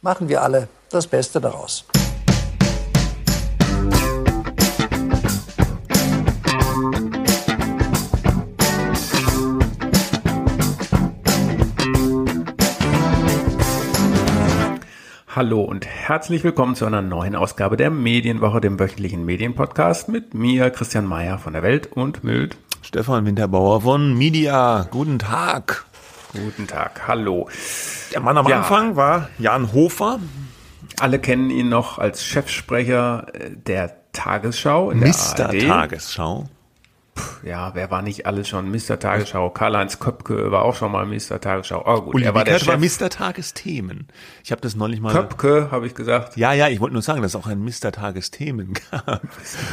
Machen wir alle das Beste daraus. Hallo und herzlich willkommen zu einer neuen Ausgabe der Medienwoche, dem wöchentlichen Medienpodcast mit mir, Christian Mayer von der Welt und mit Stefan Winterbauer von Media. Guten Tag. Guten Tag, hallo. Der Mann am ja. Anfang war Jan Hofer. Alle kennen ihn noch als Chefsprecher äh, der Tagesschau in Mr. der Ja, wer war nicht alles schon Mr. Tagesschau? Karl-Heinz Köpke war auch schon mal Mr. Tagesschau. Oh gut, Uli er war der Chef. war Mr. Tagesthemen. Ich habe das neulich mal. Köpke, habe ich gesagt. Ja, ja, ich wollte nur sagen, dass es auch ein Mr. Tagesthemen gab.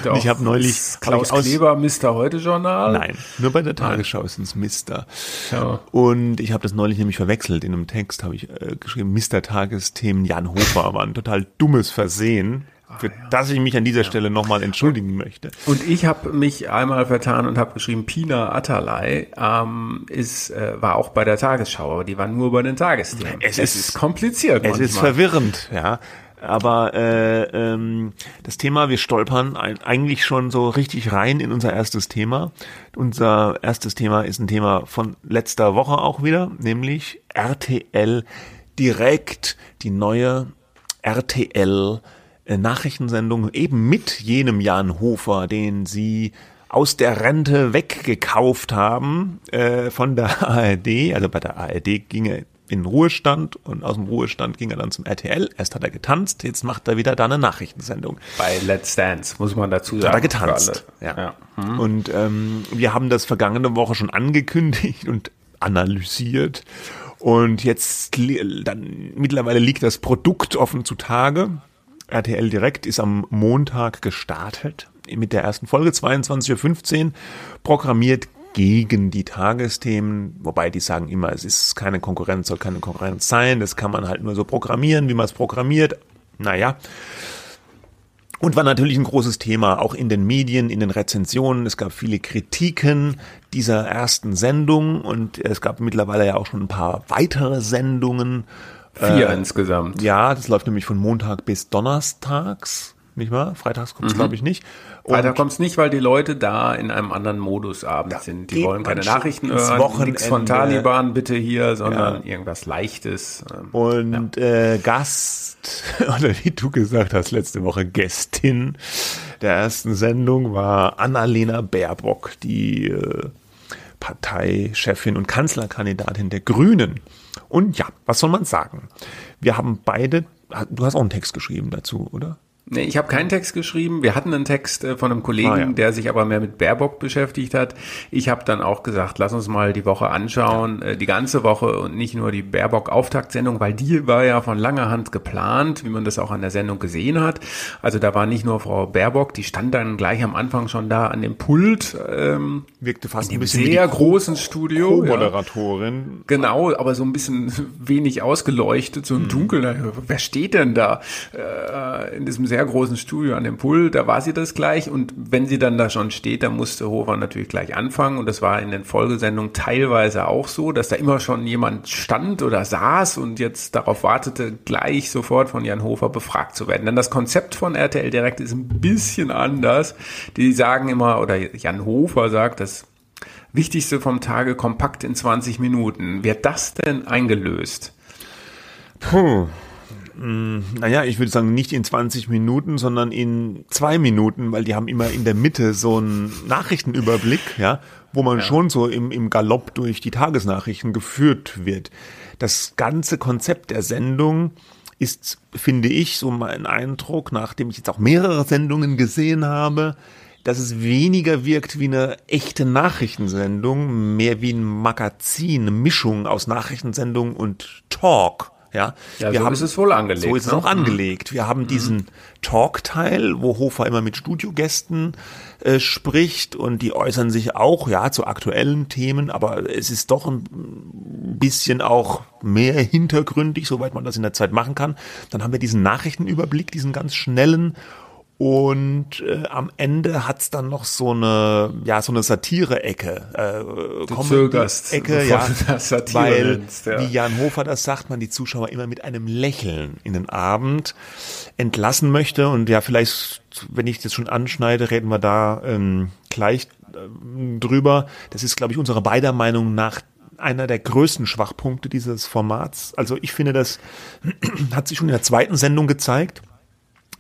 Doch, ich habe neulich Klaus hab Kleber Mr. Heute Journal. Nein, nur bei der Tagesschau ist es Mr. Ja. Und ich habe das neulich nämlich verwechselt. In einem Text habe ich äh, geschrieben, Mr. Tagesthemen Jan Hofer war ein total dummes Versehen für ja. das ich mich an dieser Stelle nochmal entschuldigen möchte. Und ich habe mich einmal vertan und habe geschrieben, Pina Atalay ähm, ist, äh, war auch bei der Tagesschau, aber die war nur bei den Tagesthemen. Es, es ist, ist kompliziert. Es manchmal. ist verwirrend, ja. Aber äh, ähm, das Thema, wir stolpern ein, eigentlich schon so richtig rein in unser erstes Thema. Unser erstes Thema ist ein Thema von letzter Woche auch wieder, nämlich RTL direkt, die neue RTL äh, Nachrichtensendung eben mit jenem Jan Hofer, den sie aus der Rente weggekauft haben äh, von der ARD. Also bei der ARD ging er in Ruhestand und aus dem Ruhestand ging er dann zum RTL. Erst hat er getanzt, jetzt macht er wieder da eine Nachrichtensendung. Bei Let's Dance, muss man dazu sagen. Hat er getanzt. Ja. ja. Hm. Und ähm, wir haben das vergangene Woche schon angekündigt und analysiert. Und jetzt dann mittlerweile liegt das Produkt offen zutage. RTL Direkt ist am Montag gestartet mit der ersten Folge 22.15 Uhr, programmiert gegen die Tagesthemen, wobei die sagen immer, es ist keine Konkurrenz, soll keine Konkurrenz sein, das kann man halt nur so programmieren, wie man es programmiert. Naja. Und war natürlich ein großes Thema, auch in den Medien, in den Rezensionen. Es gab viele Kritiken dieser ersten Sendung und es gab mittlerweile ja auch schon ein paar weitere Sendungen Vier äh, insgesamt. Ja, das läuft nämlich von Montag bis Donnerstags, nicht wahr? Freitags kommt es, mhm. glaube ich, nicht. Und Freitag kommt es nicht, weil die Leute da in einem anderen Modus abends sind. Die wollen keine Nachrichten hören, Wochenende. nichts von Taliban bitte hier, sondern ja. irgendwas Leichtes. Ähm, Und ja. äh, Gast, oder wie du gesagt hast, letzte Woche Gästin der ersten Sendung war Annalena Baerbock, die äh, Parteichefin und Kanzlerkandidatin der Grünen. Und ja, was soll man sagen? Wir haben beide, du hast auch einen Text geschrieben dazu, oder? Nee, ich habe keinen Text geschrieben. Wir hatten einen Text äh, von einem Kollegen, ah, ja. der sich aber mehr mit Baerbock beschäftigt hat. Ich habe dann auch gesagt, lass uns mal die Woche anschauen, äh, die ganze Woche und nicht nur die Baerbock-Auftaktsendung, weil die war ja von langer Hand geplant, wie man das auch an der Sendung gesehen hat. Also da war nicht nur Frau Baerbock, die stand dann gleich am Anfang schon da an dem Pult. Ähm, Wirkte fast in ein bisschen sehr großen Studio. Co-Moderatorin. Ja. Genau, aber so ein bisschen wenig ausgeleuchtet, so im mhm. Dunkeln. Wer steht denn da äh, in diesem sehr sehr großen Studio an dem Pool, da war sie das gleich und wenn sie dann da schon steht, dann musste Hofer natürlich gleich anfangen und das war in den Folgesendungen teilweise auch so, dass da immer schon jemand stand oder saß und jetzt darauf wartete, gleich sofort von Jan Hofer befragt zu werden. Denn das Konzept von RTL Direkt ist ein bisschen anders. Die sagen immer, oder Jan Hofer sagt, das Wichtigste vom Tage kompakt in 20 Minuten. Wird das denn eingelöst? Puh. Hm, naja, ich würde sagen, nicht in 20 Minuten, sondern in zwei Minuten, weil die haben immer in der Mitte so einen Nachrichtenüberblick, ja, wo man ja. schon so im, im Galopp durch die Tagesnachrichten geführt wird. Das ganze Konzept der Sendung ist, finde ich, so mein Eindruck, nachdem ich jetzt auch mehrere Sendungen gesehen habe, dass es weniger wirkt wie eine echte Nachrichtensendung, mehr wie ein Magazin, eine Mischung aus Nachrichtensendung und Talk. Ja, ja wir so haben, ist es wohl angelegt. So ist ne? es auch angelegt. Wir haben mhm. diesen Talk-Teil, wo Hofer immer mit Studiogästen äh, spricht und die äußern sich auch, ja, zu aktuellen Themen, aber es ist doch ein bisschen auch mehr hintergründig, soweit man das in der Zeit machen kann. Dann haben wir diesen Nachrichtenüberblick, diesen ganz schnellen Und äh, am Ende hat's dann noch so eine, ja, so eine Satire-Ecke. Äh, du zögerst, Ecke, ja, weil, nennst, ja. wie Jan Hofer das sagt, man die Zuschauer immer mit einem Lächeln in den Abend entlassen möchte. Und ja, vielleicht, wenn ich das schon anschneide, reden wir da ähm, gleich äh, drüber. Das ist, glaube ich, unserer beider Meinung nach einer der größten Schwachpunkte dieses Formats. Also ich finde, das hat sich schon in der zweiten Sendung gezeigt.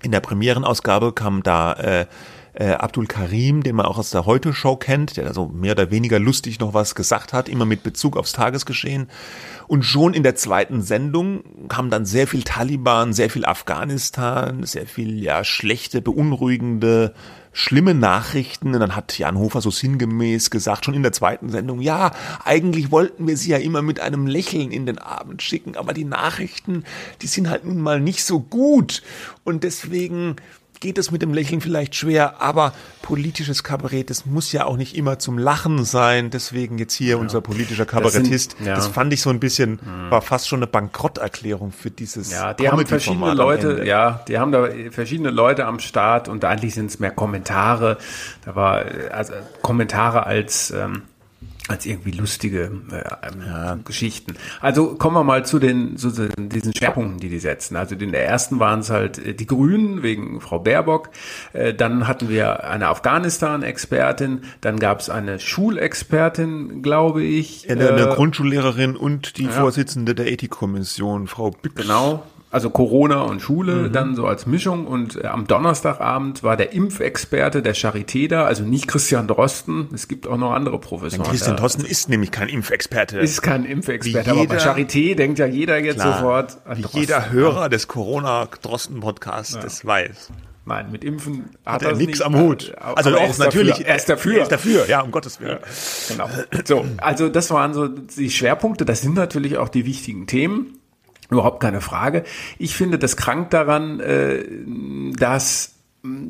In der Premierenausgabe kam da äh, äh, Abdul Karim, den man auch aus der Heute-Show kennt, der da so mehr oder weniger lustig noch was gesagt hat, immer mit Bezug aufs Tagesgeschehen. Und schon in der zweiten Sendung kam dann sehr viel Taliban, sehr viel Afghanistan, sehr viel ja schlechte, beunruhigende schlimme Nachrichten. Und dann hat Jan Hofer so sinngemäß gesagt, schon in der zweiten Sendung, ja, eigentlich wollten wir sie ja immer mit einem Lächeln in den Abend schicken, aber die Nachrichten, die sind halt nun mal nicht so gut. Und deswegen geht es mit dem Lächeln vielleicht schwer, aber politisches Kabarett, das muss ja auch nicht immer zum Lachen sein. Deswegen jetzt hier ja. unser politischer Kabarettist. Das, sind, ja. das, fand ich so ein bisschen, mhm. war fast schon eine Bankrotterklärung für dieses. Ja, die haben verschiedene Leute, ja, die haben da verschiedene Leute am Start und eigentlich sind es mehr Kommentare. Da war also Kommentare als ähm, als irgendwie lustige äh, ja. Geschichten. Also kommen wir mal zu den zu diesen Schwerpunkten, die die setzen. Also in der ersten waren es halt äh, die Grünen wegen Frau Baerbock. Äh, dann hatten wir eine Afghanistan-Expertin. Dann gab es eine Schulexpertin, glaube ich. Ja, eine, eine äh, Grundschullehrerin und die ja. Vorsitzende der Ethikkommission, Frau Büchs. Genau, also Corona und Schule mhm. dann so als Mischung und äh, am Donnerstagabend war der Impfexperte der Charité da, also nicht Christian Drosten, es gibt auch noch andere Professoren. Christian Drosten ist nämlich kein Impfexperte. Ist kein Impfexperte, aber bei Charité denkt ja jeder jetzt klar, sofort an Drosten. Jeder Hörer des Corona-Drosten-Podcasts ja. das weiß. Nein, mit Impfen hat, hat er nichts am Hut. Also auch natürlich, dafür. er ist dafür. Er ist dafür, ja, um Gottes Willen. Ja, genau. So, also das waren so die Schwerpunkte. Das sind natürlich auch die wichtigen Themen. Überhaupt keine Frage. Ich finde das krank daran, äh, dass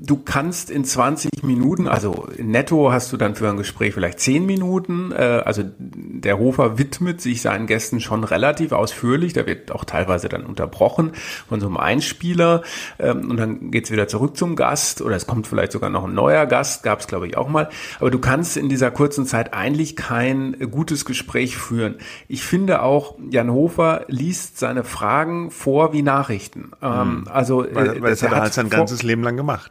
Du kannst in 20 Minuten, also netto hast du dann für ein Gespräch vielleicht 10 Minuten. Äh, also der Hofer widmet sich seinen Gästen schon relativ ausführlich. Da wird auch teilweise dann unterbrochen von so einem Einspieler. Ähm, und dann geht's wieder zurück zum Gast oder es kommt vielleicht sogar noch ein neuer Gast, gab es glaube ich auch mal. Aber du kannst in dieser kurzen Zeit eigentlich kein gutes Gespräch führen. Ich finde auch, Jan Hofer liest seine Fragen vor wie Nachrichten. Mhm. Also, weil, weil das hat er halt sein ganzes Leben lang gemacht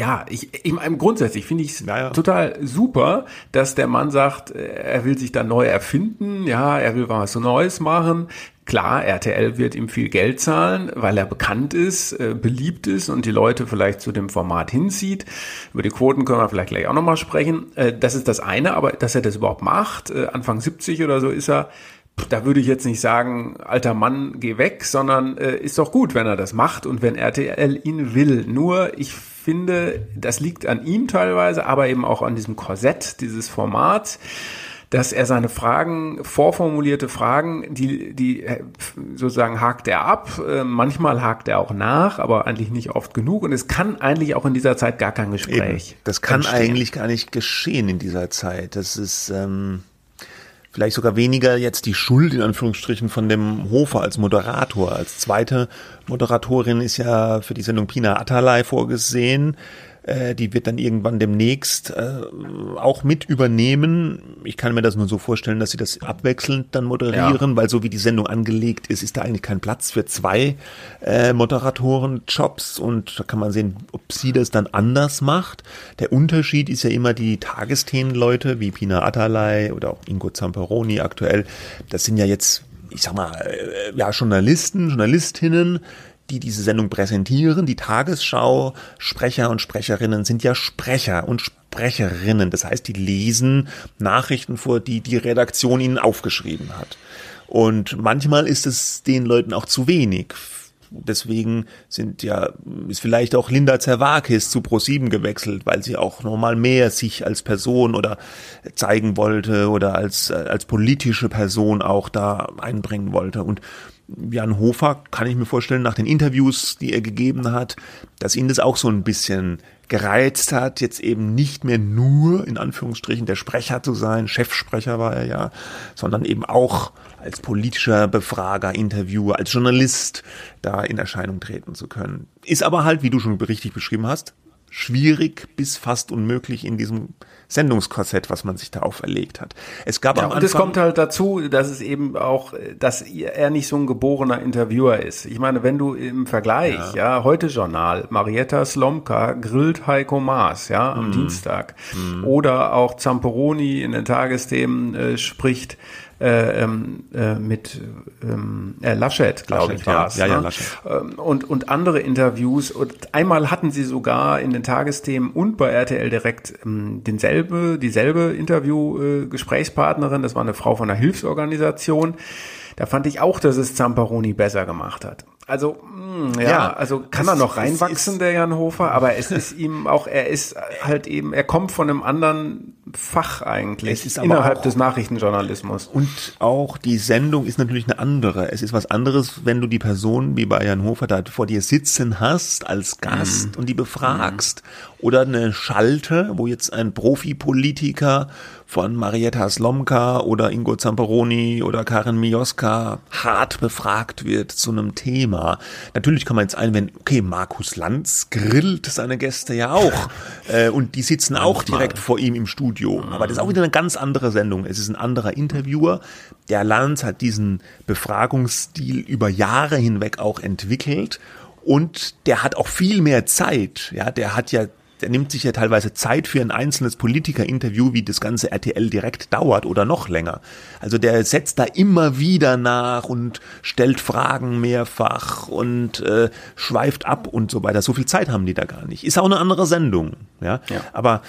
ja, ich, ich meine, grundsätzlich finde ich es naja. total super, dass der Mann sagt, äh, er will sich da neu erfinden, ja, er will was Neues machen. Klar, RTL wird ihm viel Geld zahlen, weil er bekannt ist, äh, beliebt ist und die Leute vielleicht zu dem Format hinzieht. Über die Quoten können wir vielleicht gleich auch nochmal sprechen. Äh, das ist das eine, aber dass er das überhaupt macht, äh, Anfang 70 oder so ist er, da würde ich jetzt nicht sagen, alter Mann, geh weg, sondern äh, ist doch gut, wenn er das macht und wenn RTL ihn will. Nur ich finde, das liegt an ihm teilweise, aber eben auch an diesem Korsett dieses Formats dass er seine Fragen, vorformulierte Fragen, die, die äh, sozusagen hakt er ab, äh, manchmal hakt er auch nach, aber eigentlich nicht oft genug und es kann eigentlich auch in dieser Zeit gar kein Gespräch. Eben. Das kann entstehen. eigentlich gar nicht geschehen in dieser Zeit. Das ist ähm, vielleicht sogar weniger jetzt die Schuld in Anführungsstrichen von dem Hofer als Moderator. Als zweite Moderatorin ist ja für die Sendung Pina Atalay vorgesehen. Äh, die wird dann irgendwann demnächst äh, auch mit übernehmen. Ich kann mir das nur so vorstellen, dass sie das abwechselnd dann moderieren, ja. weil so wie die Sendung angelegt ist, ist da eigentlich kein Platz für zwei äh, Moderatoren-Jobs und da kann man sehen, ob sie das dann anders macht. Der Unterschied ist ja immer die Tagesthemenleute wie Pina Atalay oder auch Ingo Zamperoni aktuell. Das sind ja jetzt ich sag mal, äh, ja, Journalisten, Journalistinnen, die diese Sendung präsentieren. Die Tagesschau Sprecher und Sprecherinnen sind ja Sprecher und Sprecherinnen. Das heißt, die lesen Nachrichten vor, die die Redaktion ihnen aufgeschrieben hat. Und manchmal ist es den Leuten auch zu wenig. Deswegen sind ja, ist vielleicht auch Linda Zerwakis zu Pro7 gewechselt, weil sie auch nochmal mehr sich als Person oder zeigen wollte oder als, als politische Person auch da einbringen wollte. Und Jan Hofer, kann ich mir vorstellen, nach den Interviews, die er gegeben hat, dass ihn das auch so ein bisschen gereizt hat, jetzt eben nicht mehr nur in Anführungsstrichen der Sprecher zu sein, Chefsprecher war er ja, sondern eben auch als politischer Befrager, Interviewer, als Journalist da in Erscheinung treten zu können. Ist aber halt, wie du schon richtig beschrieben hast, schwierig bis fast unmöglich in diesem Sendungskorsett, was man sich da auferlegt hat. Es gab ja, am und Anfang, es kommt halt dazu, dass es eben auch, dass er nicht so ein geborener Interviewer ist. Ich meine, wenn du im Vergleich, ja, ja heute Journal, Marietta Slomka grillt Heiko Maas, ja, am mhm. Dienstag, mhm. oder auch Zamperoni in den Tagesthemen äh, spricht äh, ähm, äh, mit ähm, äh, Laschet, glaube ich, war es. Ja, ja, ne? Laschet. Ähm, und, und andere Interviews. Und einmal hatten sie sogar in den Tagesthemen und bei RTL direkt ähm, denselbe, dieselbe Interview-Gesprächspartnerin. Äh, das war eine Frau von einer Hilfsorganisation. Da fand ich auch, dass es Zamperoni besser gemacht hat. Also, mh, hm, ja, ja, also kann er noch reinwachsen, der Jan Hofer, aber es ist ihm auch, er ist halt eben, er kommt von einem anderen Fach eigentlich es ist innerhalb auch, des Nachrichtenjournalismus. Und auch die Sendung ist natürlich eine andere. Es ist was anderes, wenn du die Person wie bei Jan Hofer da vor dir sitzen hast als Gast mm. und die befragst. Mm. Oder eine Schalte, wo jetzt ein Profipolitiker von Marietta Slomka oder Ingo Zamperoni oder Karin Mioska hart befragt wird zu einem Thema. Natürlich kann man jetzt einwenden, okay, Markus Lanz grillt seine Gäste ja auch äh, und die sitzen auch direkt vor ihm im Studio. Aber das ist auch wieder eine ganz andere Sendung. Es ist ein anderer Interviewer. Der Lanz hat diesen Befragungsstil über Jahre hinweg auch entwickelt und der hat auch viel mehr Zeit. Ja, der hat ja der nimmt sich ja teilweise Zeit für ein einzelnes Politikerinterview, wie das ganze RTL direkt dauert oder noch länger. Also der setzt da immer wieder nach und stellt Fragen mehrfach und äh, schweift ab und so weiter. So viel Zeit haben die da gar nicht. Ist auch eine andere Sendung, ja. ja. Aber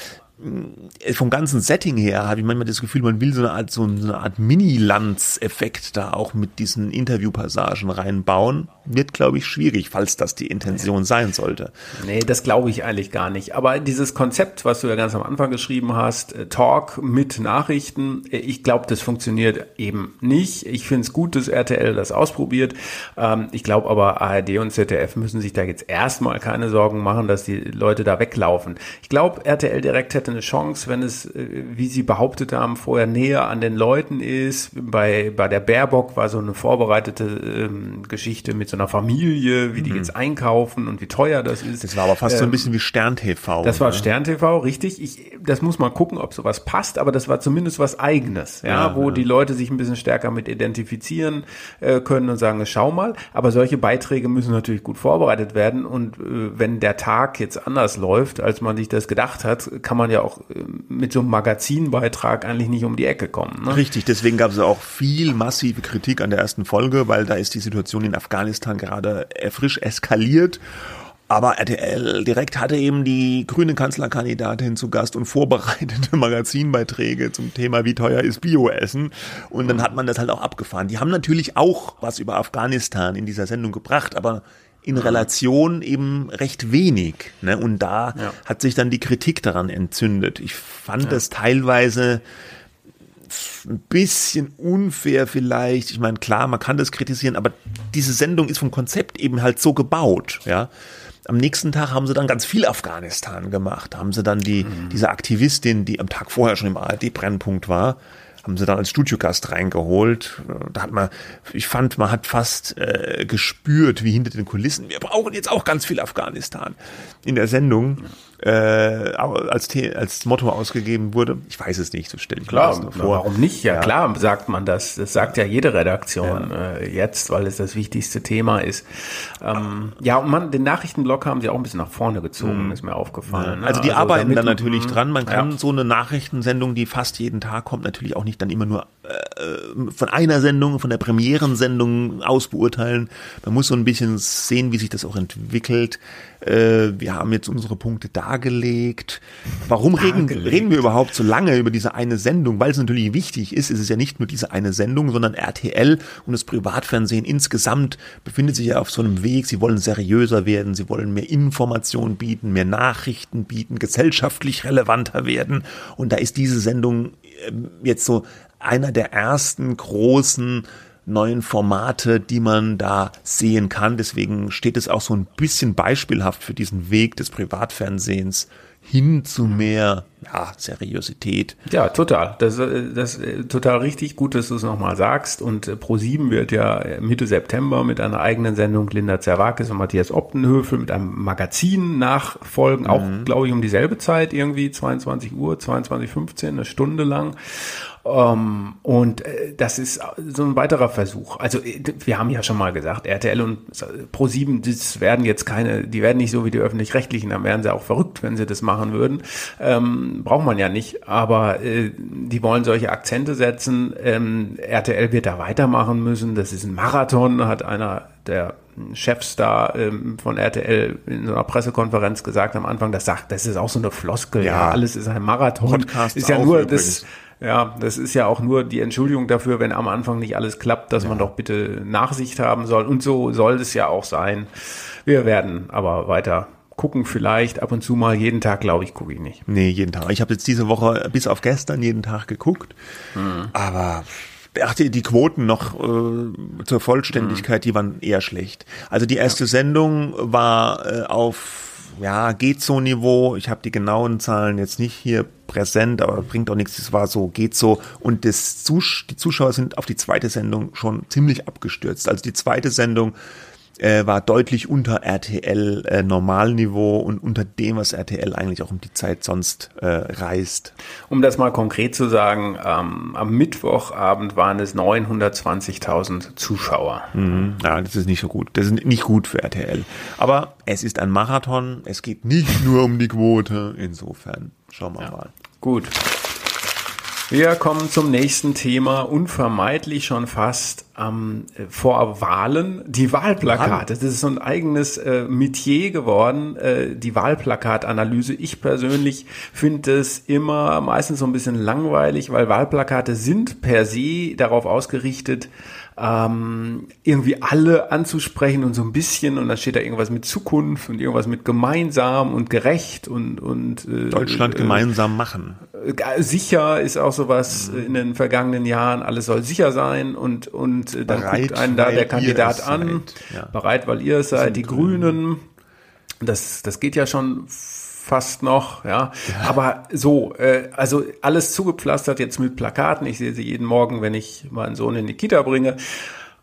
vom ganzen Setting her habe ich manchmal das Gefühl, man will so eine Art, so eine Art Mini-Lanz-Effekt da auch mit diesen Interviewpassagen reinbauen. Wird, glaube ich, schwierig, falls das die Intention sein sollte. Nee, das glaube ich eigentlich gar nicht. Aber dieses Konzept, was du ja ganz am Anfang geschrieben hast, äh, Talk mit Nachrichten, äh, ich glaube, das funktioniert eben nicht. Ich finde es gut, dass RTL das ausprobiert. Ähm, ich glaube aber, ARD und ZDF müssen sich da jetzt erstmal keine Sorgen machen, dass die Leute da weglaufen. Ich glaube, RTL direkt hätte eine Chance, wenn es, äh, wie Sie behauptet haben, vorher näher an den Leuten ist. Bei, bei der Baerbock war so eine vorbereitete ähm, Geschichte mit so einer Familie, wie die mhm. jetzt einkaufen und wie teuer das ist. Das war aber fast ähm, so ein ähm, bisschen wie Stern TV. Das ne? war Stern TV, richtig. Ich, das muss man gucken, ob sowas passt, aber das war zumindest was Eigenes, ja, ja wo ja. die Leute sich ein bisschen stärker mit identifizieren äh, können und sagen, schau mal. Aber solche Beiträge müssen natürlich gut vorbereitet werden und äh, wenn der Tag jetzt anders läuft, als man sich das gedacht hat, kann man ja auch äh, mit so einem Magazinbeitrag eigentlich nicht um die Ecke kommen. Ne? Richtig, deswegen gab es auch viel massive Kritik an der ersten Folge, weil da ist die Situation in Afghanistan gerade frisch eskaliert. Aber RTL direkt hatte eben die grüne Kanzlerkandidatin zu Gast und vorbereitete Magazinbeiträge zum Thema, wie teuer ist Bioessen. Und dann hat man das halt auch abgefahren. Die haben natürlich auch was über Afghanistan in dieser Sendung gebracht, aber in Relation eben recht wenig. Ne? Und da ja. hat sich dann die Kritik daran entzündet. Ich fand ja. das teilweise ein bisschen unfair vielleicht. Ich meine, klar, man kann das kritisieren, aber diese Sendung ist vom Konzept eben halt so gebaut, ja. Am nächsten Tag haben sie dann ganz viel Afghanistan gemacht. Da haben sie dann die, mhm. diese Aktivistin, die am Tag vorher schon im ARD-Brennpunkt war, haben sie dann als Studiogast reingeholt. Da hat man, ich fand, man hat fast äh, gespürt, wie hinter den Kulissen, wir brauchen jetzt auch ganz viel Afghanistan in der Sendung äh, als, als Motto ausgegeben wurde. Ich weiß es nicht, so stelle ich klar, mir das vor. Warum nicht? Ja, ja, klar sagt man das. Das sagt ja jede Redaktion ja. äh, jetzt, weil es das wichtigste Thema ist. Ähm, ja, und man, den Nachrichtenblock haben sie auch ein bisschen nach vorne gezogen, mhm. ist mir aufgefallen. Ja. Also die also arbeiten dann natürlich dran. Man kann so eine Nachrichtensendung, die fast jeden Tag kommt, natürlich auch nicht dann immer nur äh, von einer Sendung, von der Premierensendung aus beurteilen. Man muss so ein bisschen sehen, wie sich das auch entwickelt. Äh, wir haben jetzt unsere Punkte dargelegt. Warum reden, reden wir überhaupt so lange über diese eine Sendung? Weil es natürlich wichtig ist, ist es ja nicht nur diese eine Sendung, sondern RTL und das Privatfernsehen insgesamt befindet sich ja auf so einem Weg. Sie wollen seriöser werden, sie wollen mehr Informationen bieten, mehr Nachrichten bieten, gesellschaftlich relevanter werden. Und da ist diese Sendung ähm, jetzt so einer der ersten großen neuen Formate, die man da sehen kann. Deswegen steht es auch so ein bisschen beispielhaft für diesen Weg des Privatfernsehens hin zu mehr ja, Seriosität. Ja, total. Das, das ist total richtig. Gut, dass du es nochmal sagst. Und äh, Pro7 wird ja Mitte September mit einer eigenen Sendung Linda Zerwakis und Matthias Optenhöfel mit einem Magazin nachfolgen. Mhm. Auch, glaube ich, um dieselbe Zeit, irgendwie 22 Uhr, 22.15, eine Stunde lang. Ähm, und äh, das ist so ein weiterer Versuch. Also äh, wir haben ja schon mal gesagt, RTL und Pro7, das werden jetzt keine, die werden nicht so wie die öffentlich-rechtlichen, dann wären sie auch verrückt, wenn sie das machen würden. Ähm, braucht man ja nicht, aber äh, die wollen solche Akzente setzen. Ähm, RTL wird da weitermachen müssen. Das ist ein Marathon, hat einer der Chefs da ähm, von RTL in so einer Pressekonferenz gesagt am Anfang, das sagt, das ist auch so eine Floskel, ja, ja alles ist ein Marathon. Podcast ist ja nur übrigens. das ja, das ist ja auch nur die Entschuldigung dafür, wenn am Anfang nicht alles klappt, dass ja. man doch bitte Nachsicht haben soll. Und so soll es ja auch sein. Wir werden aber weiter gucken vielleicht ab und zu mal. Jeden Tag, glaube ich, gucke ich nicht. Nee, jeden Tag. Ich habe jetzt diese Woche bis auf gestern jeden Tag geguckt. Mhm. Aber Ach, die, die Quoten noch äh, zur Vollständigkeit, mhm. die waren eher schlecht. Also die erste ja. Sendung war äh, auf ja, geht so Niveau. Ich habe die genauen Zahlen jetzt nicht hier präsent, aber bringt auch nichts. Es war so, geht so. Und das Zus die Zuschauer sind auf die zweite Sendung schon ziemlich abgestürzt. Also die zweite Sendung äh, war deutlich unter RTL äh, Normalniveau und unter dem, was RTL eigentlich auch um die Zeit sonst äh, reist. Um das mal konkret zu sagen, ähm, am Mittwochabend waren es 920.000 Zuschauer. Mhm. Ja, das ist nicht so gut. Das ist nicht gut für RTL. Aber es ist ein Marathon. Es geht nicht nur um die Quote. Insofern schauen wir ja. mal. Gut. Wir kommen zum nächsten Thema, unvermeidlich schon fast ähm, vor Wahlen, die Wahlplakate. Das ist so ein eigenes äh, Metier geworden, äh, die Wahlplakatanalyse. Ich persönlich finde es immer meistens so ein bisschen langweilig, weil Wahlplakate sind per se darauf ausgerichtet, ähm, irgendwie alle anzusprechen und so ein bisschen und dann steht da irgendwas mit Zukunft und irgendwas mit gemeinsam und gerecht und und äh, Deutschland äh, gemeinsam machen. Äh, sicher ist auch sowas mhm. in den vergangenen Jahren. Alles soll sicher sein und und äh, dann Bereit, guckt einen da der Kandidat an. Ja. Bereit, weil ihr es seid. Die Grünen. Das das geht ja schon fast noch, ja. ja. Aber so, äh, also alles zugepflastert jetzt mit Plakaten. Ich sehe sie jeden Morgen, wenn ich meinen Sohn in die Kita bringe.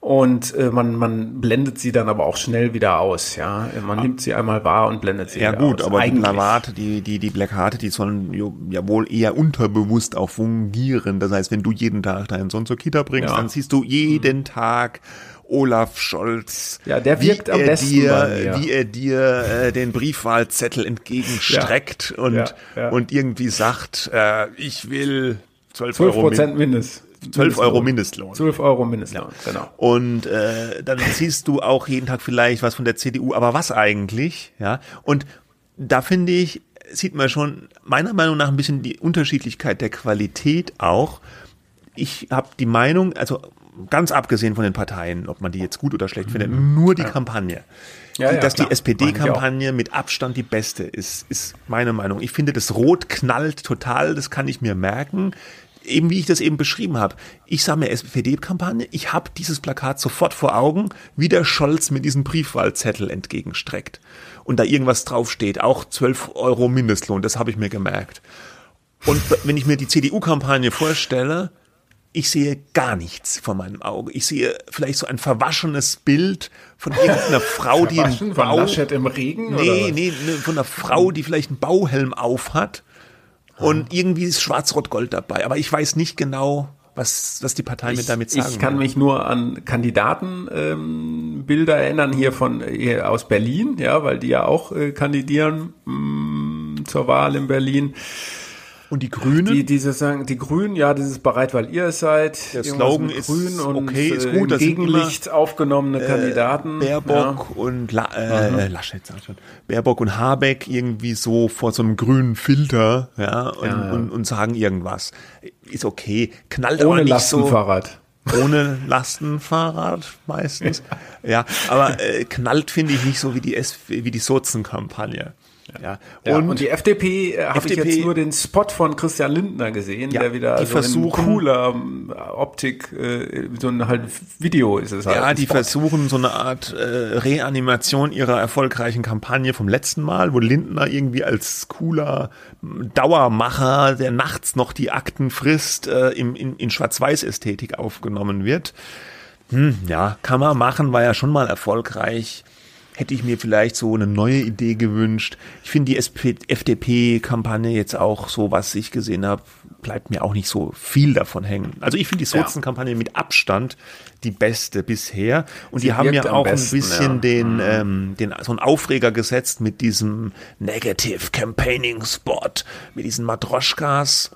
Und äh, man, man blendet sie dann aber auch schnell wieder aus, ja. Man nimmt sie einmal wahr und blendet sie ja, wieder gut, aus. Ja gut, aber die Plakate, die, die, die Plakate, die sollen ja wohl eher unterbewusst auch fungieren. Das heißt, wenn du jeden Tag deinen Sohn zur Kita bringst, ja. dann siehst du jeden mhm. Tag Olaf Scholz. Ja, der wirkt am besten dir, Wie er dir äh, den Briefwahlzettel entgegenstreckt ja. und, ja, ja. und irgendwie sagt, äh, ich will 12, 12 Euro Prozent Mindest. 12 Euro Mindestlohn. 12 Euro Mindestlohn, genau. Und äh, dann siehst du auch jeden Tag vielleicht was von der CDU, aber was eigentlich? Ja. Und da finde ich, sieht man schon meiner Meinung nach ein bisschen die Unterschiedlichkeit der Qualität auch. Ich habe die Meinung, also ganz abgesehen von den Parteien, ob man die jetzt gut oder schlecht findet, mhm. nur die ja. Kampagne. Ja, ja, dass klar. die SPD-Kampagne mit Abstand die beste ist, ist meine Meinung. Ich finde, das Rot knallt total, das kann ich mir merken. Eben wie ich das eben beschrieben habe. Ich sah mir SPD-Kampagne, ich habe dieses Plakat sofort vor Augen, wie der Scholz mit diesem Briefwahlzettel entgegenstreckt. Und da irgendwas draufsteht, auch 12 Euro Mindestlohn, das habe ich mir gemerkt. Und wenn ich mir die CDU-Kampagne vorstelle, ich sehe gar nichts vor meinem Auge. Ich sehe vielleicht so ein verwaschenes Bild von irgendeiner Frau, die einen Bau... Von Laschet im Regen? Nee, nee, ne, von einer Frau, die vielleicht einen Bauhelm aufhat. Und irgendwie ist Schwarz-Rot-Gold dabei. Aber ich weiß nicht genau, was, was die Partei ich, mit damit sagen Ich kann will. mich nur an Kandidatenbilder ähm, erinnern hier von hier aus Berlin, ja, weil die ja auch äh, kandidieren mh, mm, zur Wahl in Berlin. Und die Grünen? Die, diese sagen, die Grünen, ja, dieses bereit, weil ihr es seid. Der Slogan ist Grün und okay, ist gut. Das Gegenlicht immer, aufgenommene äh, Kandidaten. Baerbock ja. und La äh, mhm. Laschet, sag ich schon. Baerbock und Habeck irgendwie so vor so einem grünen Filter, ja, und, ja, ja. und, und sagen irgendwas. Ist okay. Knallt Ohne aber nicht Lastenfahrrad. So, ohne Lastenfahrrad meistens. ja, aber äh, knallt finde ich nicht so wie die S wie die Sozen-Kampagne. Ja. ja. Und, und, die FDP äh, habe ich jetzt nur den Spot von Christian Lindner gesehen, ja, der wieder die so versuchen, in cooler ähm, Optik, äh, so ein halt Video ist es halt. Ja, die Spot. versuchen so eine Art äh, Reanimation ihrer erfolgreichen Kampagne vom letzten Mal, wo Lindner irgendwie als cooler Dauermacher, der nachts noch die Akten frisst, äh, im, in, in Schwarz-Weiß-Ästhetik aufgenommen wird. Hm, ja, kann man machen, war ja schon mal erfolgreich hätte ich mir vielleicht so eine neue Idee gewünscht. Ich finde die FDP-Kampagne jetzt auch so, was ich gesehen habe, bleibt mir auch nicht so viel davon hängen. Also ich finde die Sozen-Kampagne mit Abstand die beste bisher. Und Sie die haben ja auch besten, ein bisschen ja. den, mhm. ähm, den, so einen Aufreger gesetzt mit diesem Negative Campaigning Spot, mit diesen Matroschkas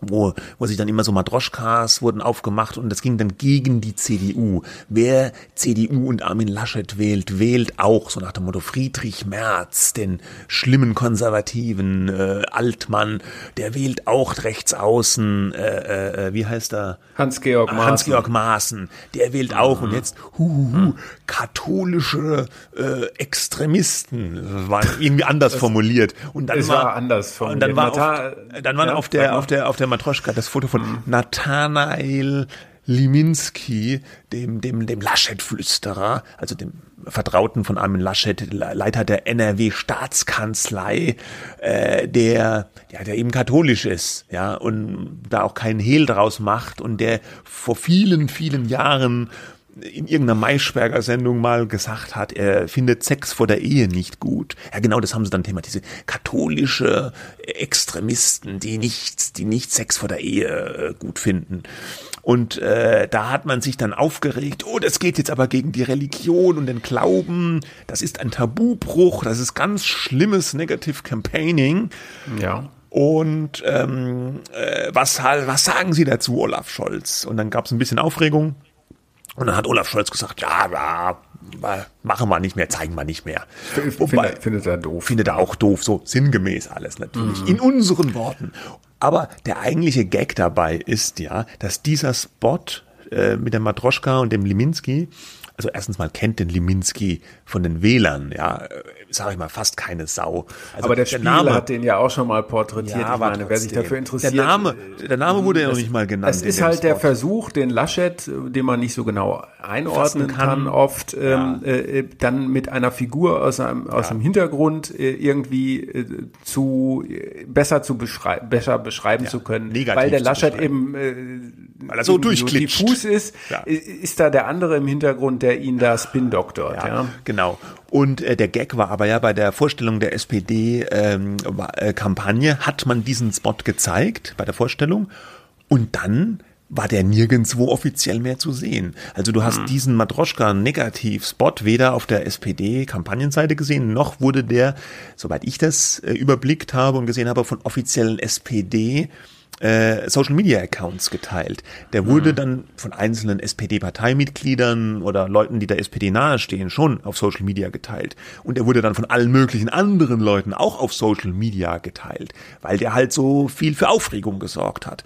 wo, wo sich dann immer so Madroschkas wurden aufgemacht und das ging dann gegen die CDU. Wer CDU und Armin Laschet wählt, wählt auch so nach dem Motto Friedrich Merz, den schlimmen konservativen äh, Altmann, der wählt auch rechts außen, äh, äh, äh wie heißt er? Hans-Georg Maaßen. Hans-Georg Maaßen, der wählt auch mhm. und jetzt hu, hu, hu, katholische äh, Extremisten waren irgendwie anders das, formuliert und dann war, war anders formuliert. Und dann war auf, dann waren ja, auf der auf der auf der Matroschka das Foto von mhm. Nathanael Liminski, dem, dem, dem Laschet-Flüsterer, also dem Vertrauten von Armin Laschet, Leiter der NRW-Staatskanzlei, äh, der, ja, der eben katholisch ist, ja, und da auch keinen Hehl draus macht und der vor vielen, vielen Jahren in irgendeiner Maischberger Sendung mal gesagt hat, er findet Sex vor der Ehe nicht gut. Ja, genau, das haben sie dann thematisiert. Katholische Extremisten, die nicht, die nicht Sex vor der Ehe äh, gut finden. Und äh, da hat man sich dann aufgeregt, oh, das geht jetzt aber gegen die Religion und den Glauben. Das ist ein Tabubruch, das ist ganz schlimmes Negative Campaigning. Ja. Und ähm, äh, was, was sagen Sie dazu, Olaf Scholz? Und dann gab es ein bisschen Aufregung. Und dann hat Olaf Scholz gesagt, ja, ja, machen wir nicht mehr, zeigen wir nicht mehr. Wobei, findet, findet er doof. Findet er auch doof, so sinngemäß alles natürlich, mhm. in unseren Worten. Aber der eigentliche Gag dabei ist ja, dass dieser Spot äh, mit der Matroschka und dem Liminski also erstens mal kennt den Liminski von den Wählern, ja, äh, sage ich mal, fast keine Sau. Also aber der, der Name hat den ja auch schon mal porträtiert. Ja, ich meine, wer sich dafür interessiert. Der Name, der Name wurde ja noch nicht mal genannt. Es ist halt der Versuch, den Laschet, den man nicht so genau einordnen kann, kann, oft, ähm, ja. äh, dann mit einer Figur aus einem, aus ja. dem Hintergrund äh, irgendwie äh, zu, äh, besser zu beschreiben, besser beschreiben zu können. Negativ weil der Laschet eben, äh, weil er so durchklitscht. Diffus ist, ist da der andere im Hintergrund, der ihn da spin-doktort. Ja, genau. Und äh, der Gag war aber ja bei der Vorstellung der SPD-Kampagne, ähm, äh, hat man diesen Spot gezeigt bei der Vorstellung und dann war der nirgendwo offiziell mehr zu sehen. Also du hast mhm. diesen Matroschka-Negativ-Spot weder auf der SPD-Kampagnenseite gesehen, noch wurde der, soweit ich das äh, überblickt habe und gesehen habe, von offiziellen SPD äh, Social Media Accounts geteilt. Der wurde mhm. dann von einzelnen SPD-Parteimitgliedern oder Leuten, die der SPD nahestehen, schon auf Social Media geteilt. Und er wurde dann von allen möglichen anderen Leuten auch auf Social Media geteilt, weil der halt so viel für Aufregung gesorgt hat.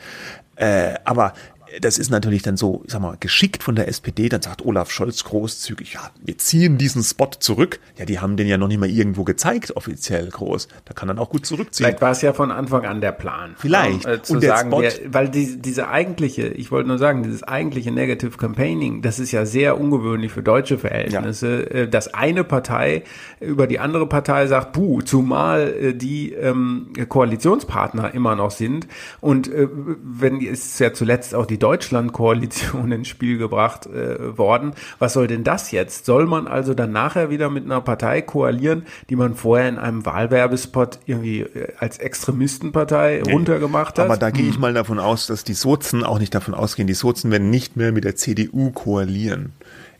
Äh, aber das ist natürlich dann so, ich sag mal, geschickt von der SPD. Dann sagt Olaf Scholz großzügig, ja, wir ziehen diesen Spot zurück. Ja, die haben den ja noch nicht mal irgendwo gezeigt, offiziell groß. Da kann dann auch gut zurückziehen. Vielleicht war es ja von Anfang an der Plan. Vielleicht. äh, zu Und sagen, Spot, der, weil die, diese eigentliche, ich wollte nur sagen, dieses eigentliche Negative Campaigning, das ist ja sehr ungewöhnlich für deutsche Verhältnisse, ja. Äh, dass eine Partei über die andere Partei sagt, puh, zumal äh, die ähm, Koalitionspartner immer noch sind. Und äh, wenn es ja zuletzt auch die Deutschland-Koalition ins Spiel gebracht äh, worden. Was soll denn das jetzt? Soll man also dann nachher wieder mit einer Partei koalieren, die man vorher in einem Wahlwerbespot irgendwie äh, als Extremistenpartei nee, runtergemacht hat? Aber da gehe ich hm. mal davon aus, dass die Sozen auch nicht davon ausgehen. Die Sozen werden nicht mehr mit der CDU koalieren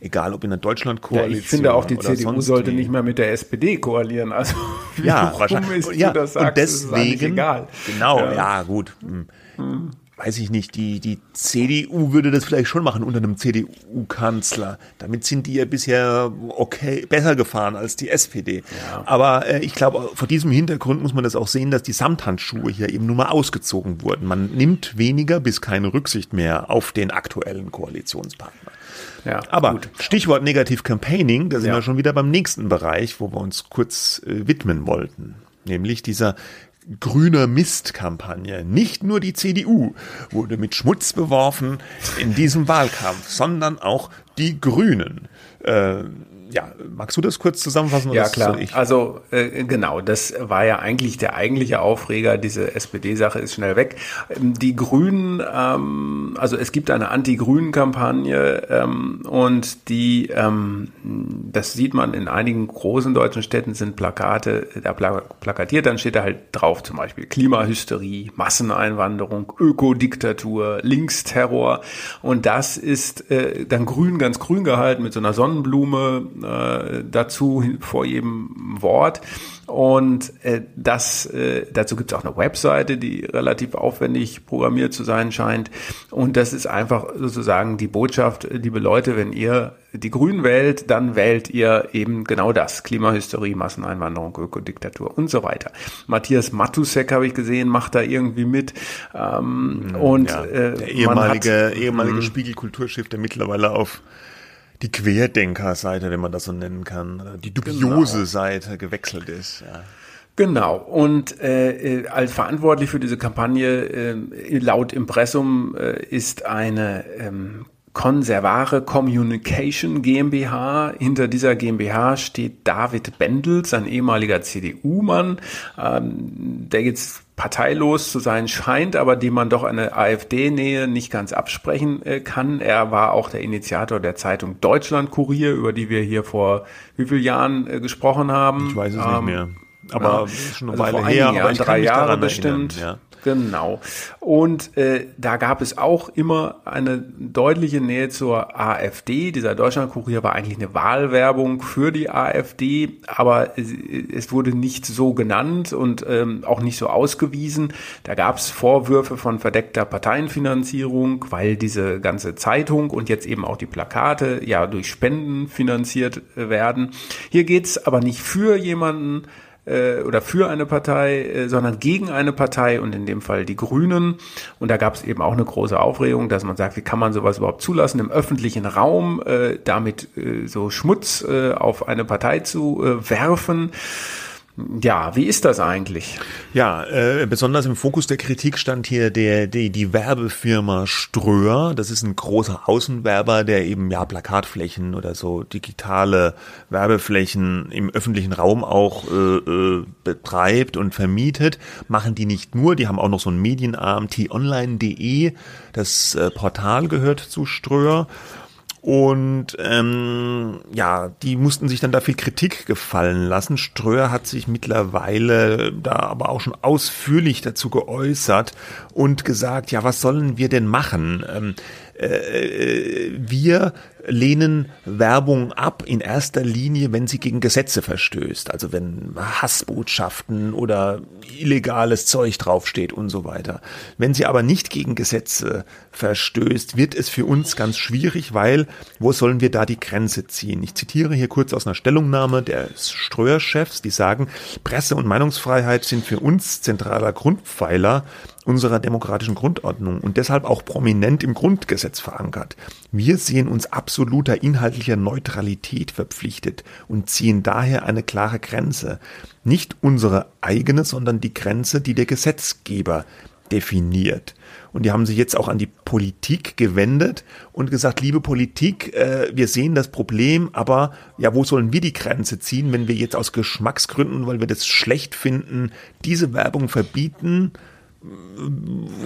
egal ob in der Deutschland-Koalition. Ja, ich finde auch, die CDU sollte wie. nicht mehr mit der SPD koalieren. Also ja, wahrscheinlich. Ist, ja, sagst, und deswegen, egal. Genau, ja, ja gut. Hm. Weiß ich nicht, die, die CDU würde das vielleicht schon machen unter einem CDU-Kanzler. Damit sind die ja bisher okay, besser gefahren als die SPD. Ja. Aber äh, ich glaube, vor diesem Hintergrund muss man das auch sehen, dass die Samthandschuhe hier eben nur mal ausgezogen wurden. Man nimmt weniger bis keine Rücksicht mehr auf den aktuellen Koalitionspartner. Ja, Aber gut. Stichwort Negativ Campaigning, da sind ja. wir schon wieder beim nächsten Bereich, wo wir uns kurz äh, widmen wollten. Nämlich dieser grüner Mist-Kampagne. Nicht nur die CDU wurde mit Schmutz beworfen in diesem Wahlkampf, sondern auch die Grünen. Äh, ja, magst du das kurz zusammenfassen? Ja, klar. Also äh, genau, das war ja eigentlich der eigentliche Aufreger. Diese SPD-Sache ist schnell weg. Ähm, die Grünen, ähm, also es gibt eine Anti-Grünen-Kampagne ähm, und die, ähm, das sieht man in einigen großen deutschen Städten, sind Plakate da plakatiert. Dann steht da halt drauf zum Beispiel Klimahysterie, Masseneinwanderung, Ökodiktatur, Linksterror. Und das ist äh, dann grün, ganz grün gehalten mit so einer Sonnenblume äh, dazu vor jedem Wort. Und äh, das, äh, dazu gibt es auch eine Webseite, die relativ aufwendig programmiert zu sein scheint. Und das ist einfach sozusagen die Botschaft, liebe Leute, wenn ihr die Grünen wählt, dann wählt ihr eben genau das. Klimahysterie, Masseneinwanderung, Ökodiktatur und so weiter. Matthias Matusek habe ich gesehen, macht da irgendwie mit. Ähm, hm, und ja, äh, der ehemalige, hat, ehemalige hm. Spiegelkulturchef, der mittlerweile auf die Querdenker-Seite, wenn man das so nennen kann, die dubiose genau. Seite gewechselt ist. Ja. Genau. Und äh, äh, als verantwortlich für diese Kampagne äh, laut Impressum äh, ist eine ähm, Konservare Communication GmbH. Hinter dieser GmbH steht David Bendels, ein ehemaliger CDU-Mann, ähm, der jetzt parteilos zu sein scheint, aber dem man doch eine AfD-Nähe nicht ganz absprechen äh, kann. Er war auch der Initiator der Zeitung Deutschland Kurier, über die wir hier vor wie vielen Jahren äh, gesprochen haben. Ich weiß es ähm, nicht mehr. Aber ja, schon eine also Weile her, Jahren, aber ich drei Jahre bestimmt. Erinnern, ja. Genau. Und äh, da gab es auch immer eine deutliche Nähe zur AfD. Dieser Deutschlandkurier war eigentlich eine Wahlwerbung für die AfD, aber es, es wurde nicht so genannt und ähm, auch nicht so ausgewiesen. Da gab es Vorwürfe von verdeckter Parteienfinanzierung, weil diese ganze Zeitung und jetzt eben auch die Plakate ja durch Spenden finanziert werden. Hier geht's aber nicht für jemanden, äh, oder für eine Partei, äh, sondern gegen eine Partei und in dem Fall die Grünen. Und da gab es eben auch eine große Aufregung, dass man sagt, wie kann man sowas überhaupt zulassen im öffentlichen Raum, äh, damit äh, so Schmutz äh, auf eine Partei zu äh, werfen. Ja, wie ist das eigentlich? Ja, äh, besonders im Fokus der Kritik stand hier der, die, die Werbefirma Ströer. Das ist ein großer Außenwerber, der eben ja Plakatflächen oder so digitale Werbeflächen im öffentlichen Raum auch äh, äh, betreibt und vermietet. Machen die nicht nur, die haben auch noch so einen Medienarm, t-online.de. Das äh, Portal gehört zu Ströer. Und ähm, ja, die mussten sich dann da viel Kritik gefallen lassen. Ströer hat sich mittlerweile da aber auch schon ausführlich dazu geäußert und gesagt, ja, was sollen wir denn machen? Ähm, äh, äh wir lehnen Werbung ab in erster Linie, wenn sie gegen Gesetze verstößt. Also wenn Hassbotschaften oder illegales Zeug draufsteht und so weiter. Wenn sie aber nicht gegen Gesetze verstößt, wird es für uns ganz schwierig, weil wo sollen wir da die Grenze ziehen? Ich zitiere hier kurz aus einer Stellungnahme des Ströer-Chefs, die sagen, Presse- und Meinungsfreiheit sind für uns zentraler Grundpfeiler unserer demokratischen Grundordnung und deshalb auch prominent im Grundgesetz verankert. Wir sehen uns absoluter inhaltlicher Neutralität verpflichtet und ziehen daher eine klare Grenze. Nicht unsere eigene, sondern die Grenze, die der Gesetzgeber definiert. Und die haben sich jetzt auch an die Politik gewendet und gesagt, liebe Politik, äh, wir sehen das Problem, aber ja, wo sollen wir die Grenze ziehen, wenn wir jetzt aus Geschmacksgründen, weil wir das schlecht finden, diese Werbung verbieten?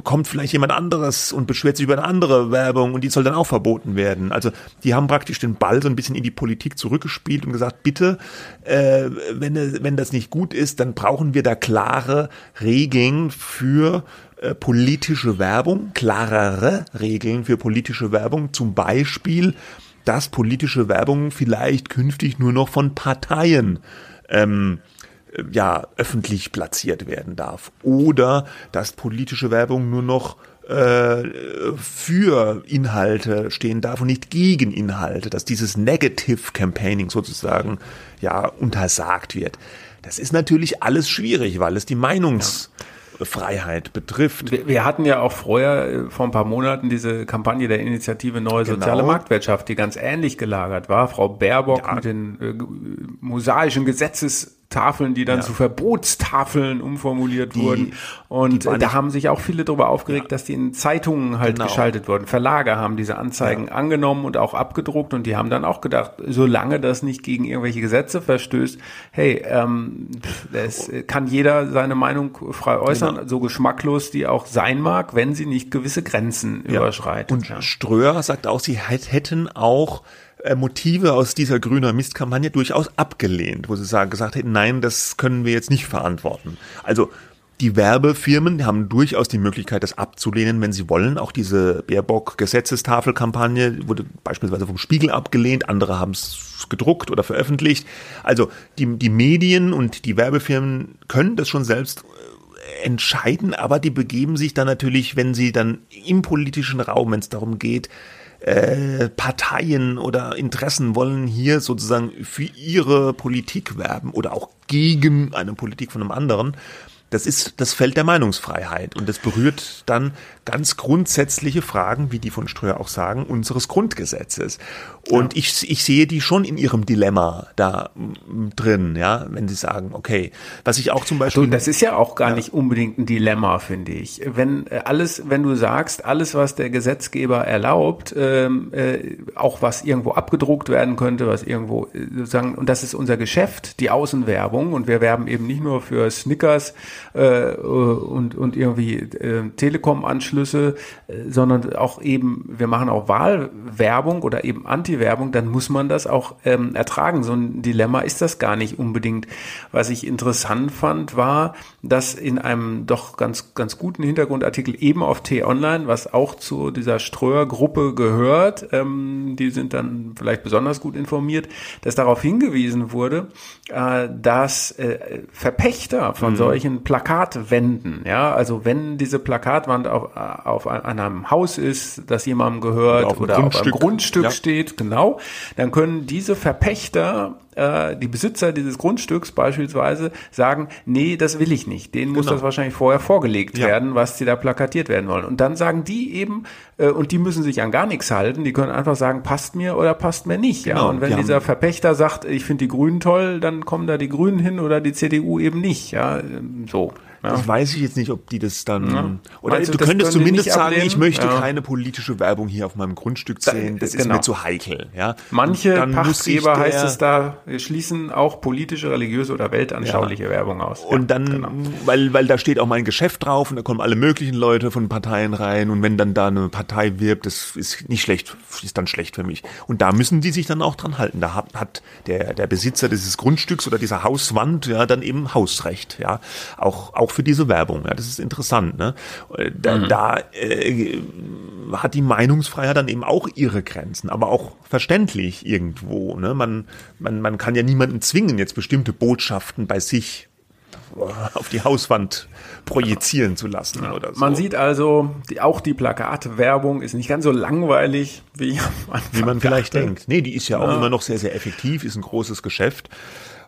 Kommt vielleicht jemand anderes und beschwert sich über eine andere Werbung und die soll dann auch verboten werden. Also die haben praktisch den Ball so ein bisschen in die Politik zurückgespielt und gesagt, bitte, äh, wenn, wenn das nicht gut ist, dann brauchen wir da klare Regeln für äh, politische Werbung, klarere Regeln für politische Werbung, zum Beispiel, dass politische Werbung vielleicht künftig nur noch von Parteien ähm, ja öffentlich platziert werden darf oder dass politische Werbung nur noch äh, für Inhalte stehen darf und nicht gegen Inhalte, dass dieses Negative Campaigning sozusagen ja untersagt wird. Das ist natürlich alles schwierig, weil es die Meinungs ja Freiheit betrifft. Wir, wir, hatten ja auch vorher, äh, vor ein paar Monaten, diese Kampagne der Initiative Neue genau. Soziale Marktwirtschaft, die ganz ähnlich gelagert war. Frau Baerbock ja. mit den äh, mosaischen Gesetzes Tafeln, die dann ja. zu Verbotstafeln umformuliert die, wurden. Und da haben sich auch viele darüber aufgeregt, ja. dass die in Zeitungen halt genau. geschaltet wurden. Verlage haben diese Anzeigen ja. angenommen und auch abgedruckt und die haben dann auch gedacht, solange das nicht gegen irgendwelche Gesetze verstößt, hey, ähm, es kann jeder seine Meinung frei äußern, genau. so geschmacklos die auch sein mag, wenn sie nicht gewisse Grenzen überschreitet. Und Ströer sagt auch, sie hätten auch äh, Motive aus dieser grüner Mistkampagne durchaus abgelehnt, wo sie sagen, gesagt hätten, nein, das können wir jetzt nicht verantworten. Also die Werbefirmen haben durchaus die Möglichkeit, das abzulehnen, wenn sie wollen. Auch diese Baerbock-Gesetzestafelkampagne wurde beispielsweise vom Spiegel abgelehnt, andere haben es gedruckt oder veröffentlicht. Also die, die Medien und die Werbefirmen können das schon selbst äh, entscheiden, aber die begeben sich dann natürlich, wenn sie dann im politischen Raum, wenn es darum geht, äh, Parteien oder Interessen wollen hier sozusagen für ihre Politik werben oder auch gegen eine Politik von einem anderen. Das ist das Feld der Meinungsfreiheit und das berührt dann ganz grundsätzliche Fragen, wie die von Ströer auch sagen, unseres Grundgesetzes. Und ja. ich, ich sehe die schon in ihrem Dilemma da drin, ja, wenn sie sagen, okay, was ich auch zum Beispiel. Du, das ist ja auch gar ja. nicht unbedingt ein Dilemma, finde ich. Wenn äh, alles, wenn du sagst, alles, was der Gesetzgeber erlaubt, ähm, äh, auch was irgendwo abgedruckt werden könnte, was irgendwo äh, sozusagen, und das ist unser Geschäft, die Außenwerbung, und wir werben eben nicht nur für Snickers äh, und, und irgendwie äh, Telekom-Anschlüsse, Anschlüsse, äh, sondern auch eben, wir machen auch Wahlwerbung oder eben Anti-Werbung, dann muss man das auch ähm, ertragen. So ein Dilemma ist das gar nicht unbedingt. Was ich interessant fand, war, dass in einem doch ganz, ganz guten Hintergrundartikel eben auf T-Online, was auch zu dieser Ströer-Gruppe gehört, ähm, die sind dann vielleicht besonders gut informiert, dass darauf hingewiesen wurde, äh, dass äh, Verpächter von mhm. solchen Plakatwänden, ja, also wenn diese Plakatwand auf, auf einem Haus ist, das jemandem gehört oder auf, oder auf einem Grundstück ja. steht, genau, dann können diese Verpächter äh, die Besitzer dieses Grundstücks beispielsweise sagen, nee, das will ich nicht. Denen genau. muss das wahrscheinlich vorher vorgelegt ja. werden, was sie da plakatiert werden wollen. Und dann sagen die eben, äh, und die müssen sich an gar nichts halten, die können einfach sagen, passt mir oder passt mir nicht. Genau. Ja, und wenn die dieser Verpächter sagt, ich finde die Grünen toll, dann kommen da die Grünen hin oder die CDU eben nicht. Ja, so. Ja. Das weiß ich jetzt nicht, ob die das dann. Ja. Oder Meinst du, könntest zumindest sagen, ich möchte ja. keine politische Werbung hier auf meinem Grundstück sehen. Das genau. ist mir zu heikel. Ja. Manche Pachtgeber heißt es da, schließen auch politische, religiöse oder weltanschauliche Werbung aus. Und dann, genau. weil, weil da steht auch mein Geschäft drauf und da kommen alle möglichen Leute von Parteien rein und wenn dann da eine Partei wirbt, das ist nicht schlecht, ist dann schlecht für mich. Und da müssen die sich dann auch dran halten. Da hat, hat der, der Besitzer dieses Grundstücks oder dieser Hauswand ja dann eben Hausrecht. Ja. Auch, auch für diese Werbung. Ja, das ist interessant. Ne? Da, mhm. da äh, hat die Meinungsfreiheit dann eben auch ihre Grenzen, aber auch verständlich irgendwo. Ne? Man, man, man kann ja niemanden zwingen, jetzt bestimmte Botschaften bei sich auf die Hauswand projizieren zu lassen oder so. Man sieht also, die, auch die Plakatwerbung ist nicht ganz so langweilig, wie, wie man vielleicht denkt. Nee, die ist ja auch ja. immer noch sehr, sehr effektiv, ist ein großes Geschäft.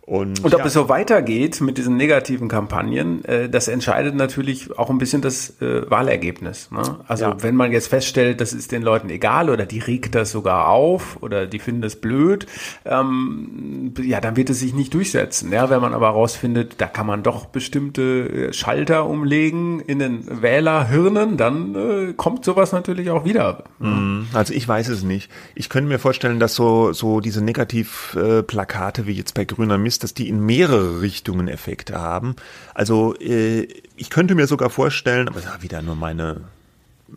Und, und ob ja. es so weitergeht mit diesen negativen Kampagnen, äh, das entscheidet natürlich auch ein bisschen das äh, Wahlergebnis. Ne? Also ja. wenn man jetzt feststellt, das ist den Leuten egal oder die regt das sogar auf oder die finden das blöd, ähm, ja, dann wird es sich nicht durchsetzen. Ja, wenn man aber herausfindet, da kann man doch bestimmte äh, Schalter umlegen in den Wählerhirnen, dann äh, kommt sowas natürlich auch wieder. Mhm. Also ich weiß es nicht. Ich könnte mir vorstellen, dass so so diese Negativplakate wie jetzt bei Grüner Mist ist, dass die in mehrere Richtungen Effekte haben. Also äh, ich könnte mir sogar vorstellen, aber ja, wieder nur meine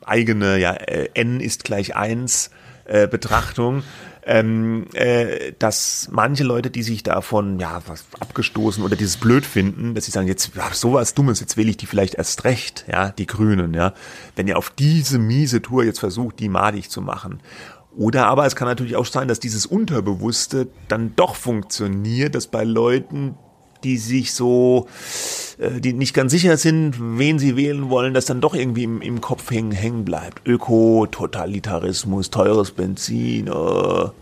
eigene, ja, äh, n ist gleich eins äh, Betrachtung, ähm, äh, dass manche Leute, die sich davon ja was abgestoßen oder dieses blöd finden, dass sie sagen, jetzt ja, sowas Dummes, jetzt wähle ich die vielleicht erst recht, ja, die Grünen, ja, wenn ihr auf diese miese Tour jetzt versucht, die madig zu machen. Oder aber es kann natürlich auch sein, dass dieses Unterbewusste dann doch funktioniert, dass bei Leuten, die sich so, äh, die nicht ganz sicher sind, wen sie wählen wollen, dass dann doch irgendwie im, im Kopf hängen, hängen bleibt. Öko, Totalitarismus, teures Benzin, äh,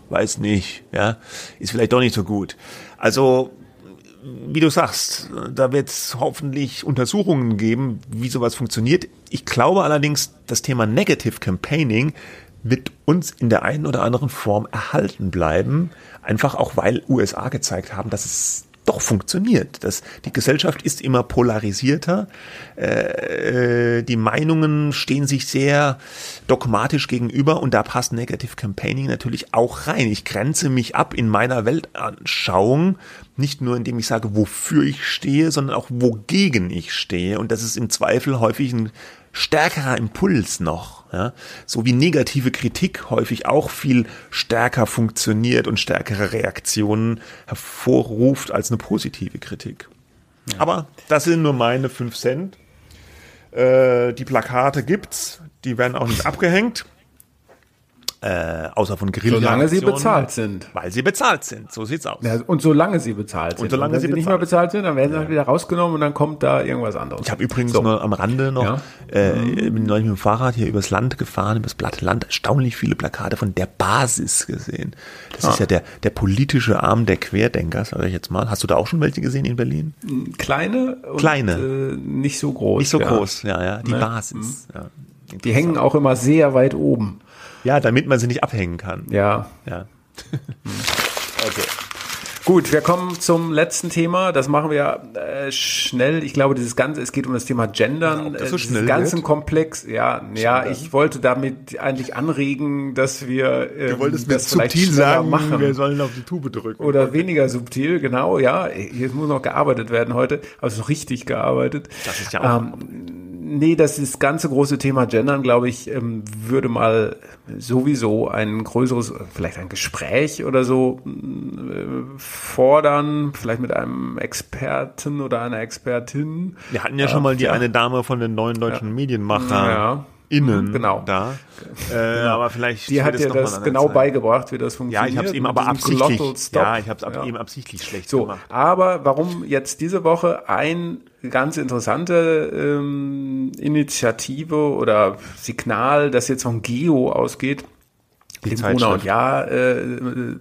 weiß nicht, ja, ist vielleicht doch nicht so gut. Also wie du sagst, da wird es hoffentlich Untersuchungen geben, wie sowas funktioniert. Ich glaube allerdings, das Thema Negative Campaigning wird uns in der einen oder anderen Form erhalten bleiben. Einfach auch, weil USA gezeigt haben, dass es doch funktioniert. Das, die Gesellschaft ist immer polarisierter. Äh, äh, die Meinungen stehen sich sehr dogmatisch gegenüber und da passt Negative Campaigning natürlich auch rein. Ich grenze mich ab in meiner Weltanschauung, nicht nur indem ich sage, wofür ich stehe, sondern auch wogegen ich stehe. Und das ist im Zweifel häufig ein stärkerer Impuls noch, ja, so wie negative Kritik häufig auch viel stärker funktioniert und stärkere Reaktionen hervorruft als eine positive Kritik. Ja. Aber das sind nur meine fünf Cent. Äh, die Plakate gibt's, die werden auch nicht abgehängt äh, außer von Grill. Solange sie bezahlt sind. Weil sie bezahlt sind, so sieht's aus. Ja, und solange sie bezahlt sind. Und solange und sie, sie nicht mehr bezahlt sind, dann werden sie halt wieder rausgenommen und dann kommt da irgendwas anderes. Ich habe übrigens so. nur am Rande noch, ja. äh, bin neulich mit dem Fahrrad hier übers Land gefahren, übers platte Land, erstaunlich viele Plakate von der Basis gesehen. Das ah. ist ja der, der politische Arm der Querdenker, sage ich jetzt mal. Hast du da auch schon welche gesehen in Berlin? Kleine? Und, Kleine. Äh, nicht so groß. Nicht so ja. groß, ja, ja. Die ne? Basis. Mhm. Ja. Die hängen auch immer sehr weit oben. Ja, damit man sie nicht abhängen kann. Ja. Ja. okay. Gut, wir kommen zum letzten Thema. Das machen wir äh, schnell. Ich glaube, dieses ganze, es geht um das Thema Gendern, ja, das so äh, dieses ganzen wird? Komplex. Ja, ja, ich wollte damit eigentlich anregen, dass wir ähm, du wolltest das subtil sagen, machen. Wir sollen auf die Tube drücken. Oder okay. weniger subtil, genau. Ja, hier muss noch gearbeitet werden heute, also richtig gearbeitet. Das ist ja auch. Ähm, nee, das ist ganze große Thema Gendern, glaube ich, ähm, würde mal sowieso ein größeres, vielleicht ein Gespräch oder so äh, fordern, vielleicht mit einem Experten oder einer Expertin. Wir hatten ja schon mal die ja. eine Dame von den neuen deutschen ja. Medienmacher. Ja innen genau. da. Äh, genau. Aber vielleicht die hat dir das genau Zeit. beigebracht, wie das funktioniert. Ja, ich habe es eben aber absichtlich. Ja, ich habe es ja. eben absichtlich schlecht so, gemacht. Aber warum jetzt diese Woche ein ganz interessante ähm, Initiative oder Signal, das jetzt von Geo ausgeht, die dem Gruner und Jahr, äh,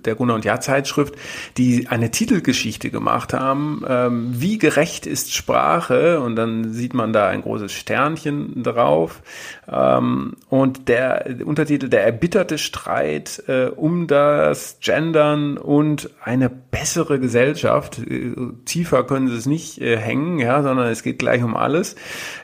der Gruner und Jahr Zeitschrift, die eine Titelgeschichte gemacht haben. Ähm, wie gerecht ist Sprache? Und dann sieht man da ein großes Sternchen drauf. Ähm, und der Untertitel der erbitterte Streit äh, um das Gendern und eine bessere Gesellschaft. Äh, tiefer können sie es nicht äh, hängen, ja, sondern es geht gleich um alles.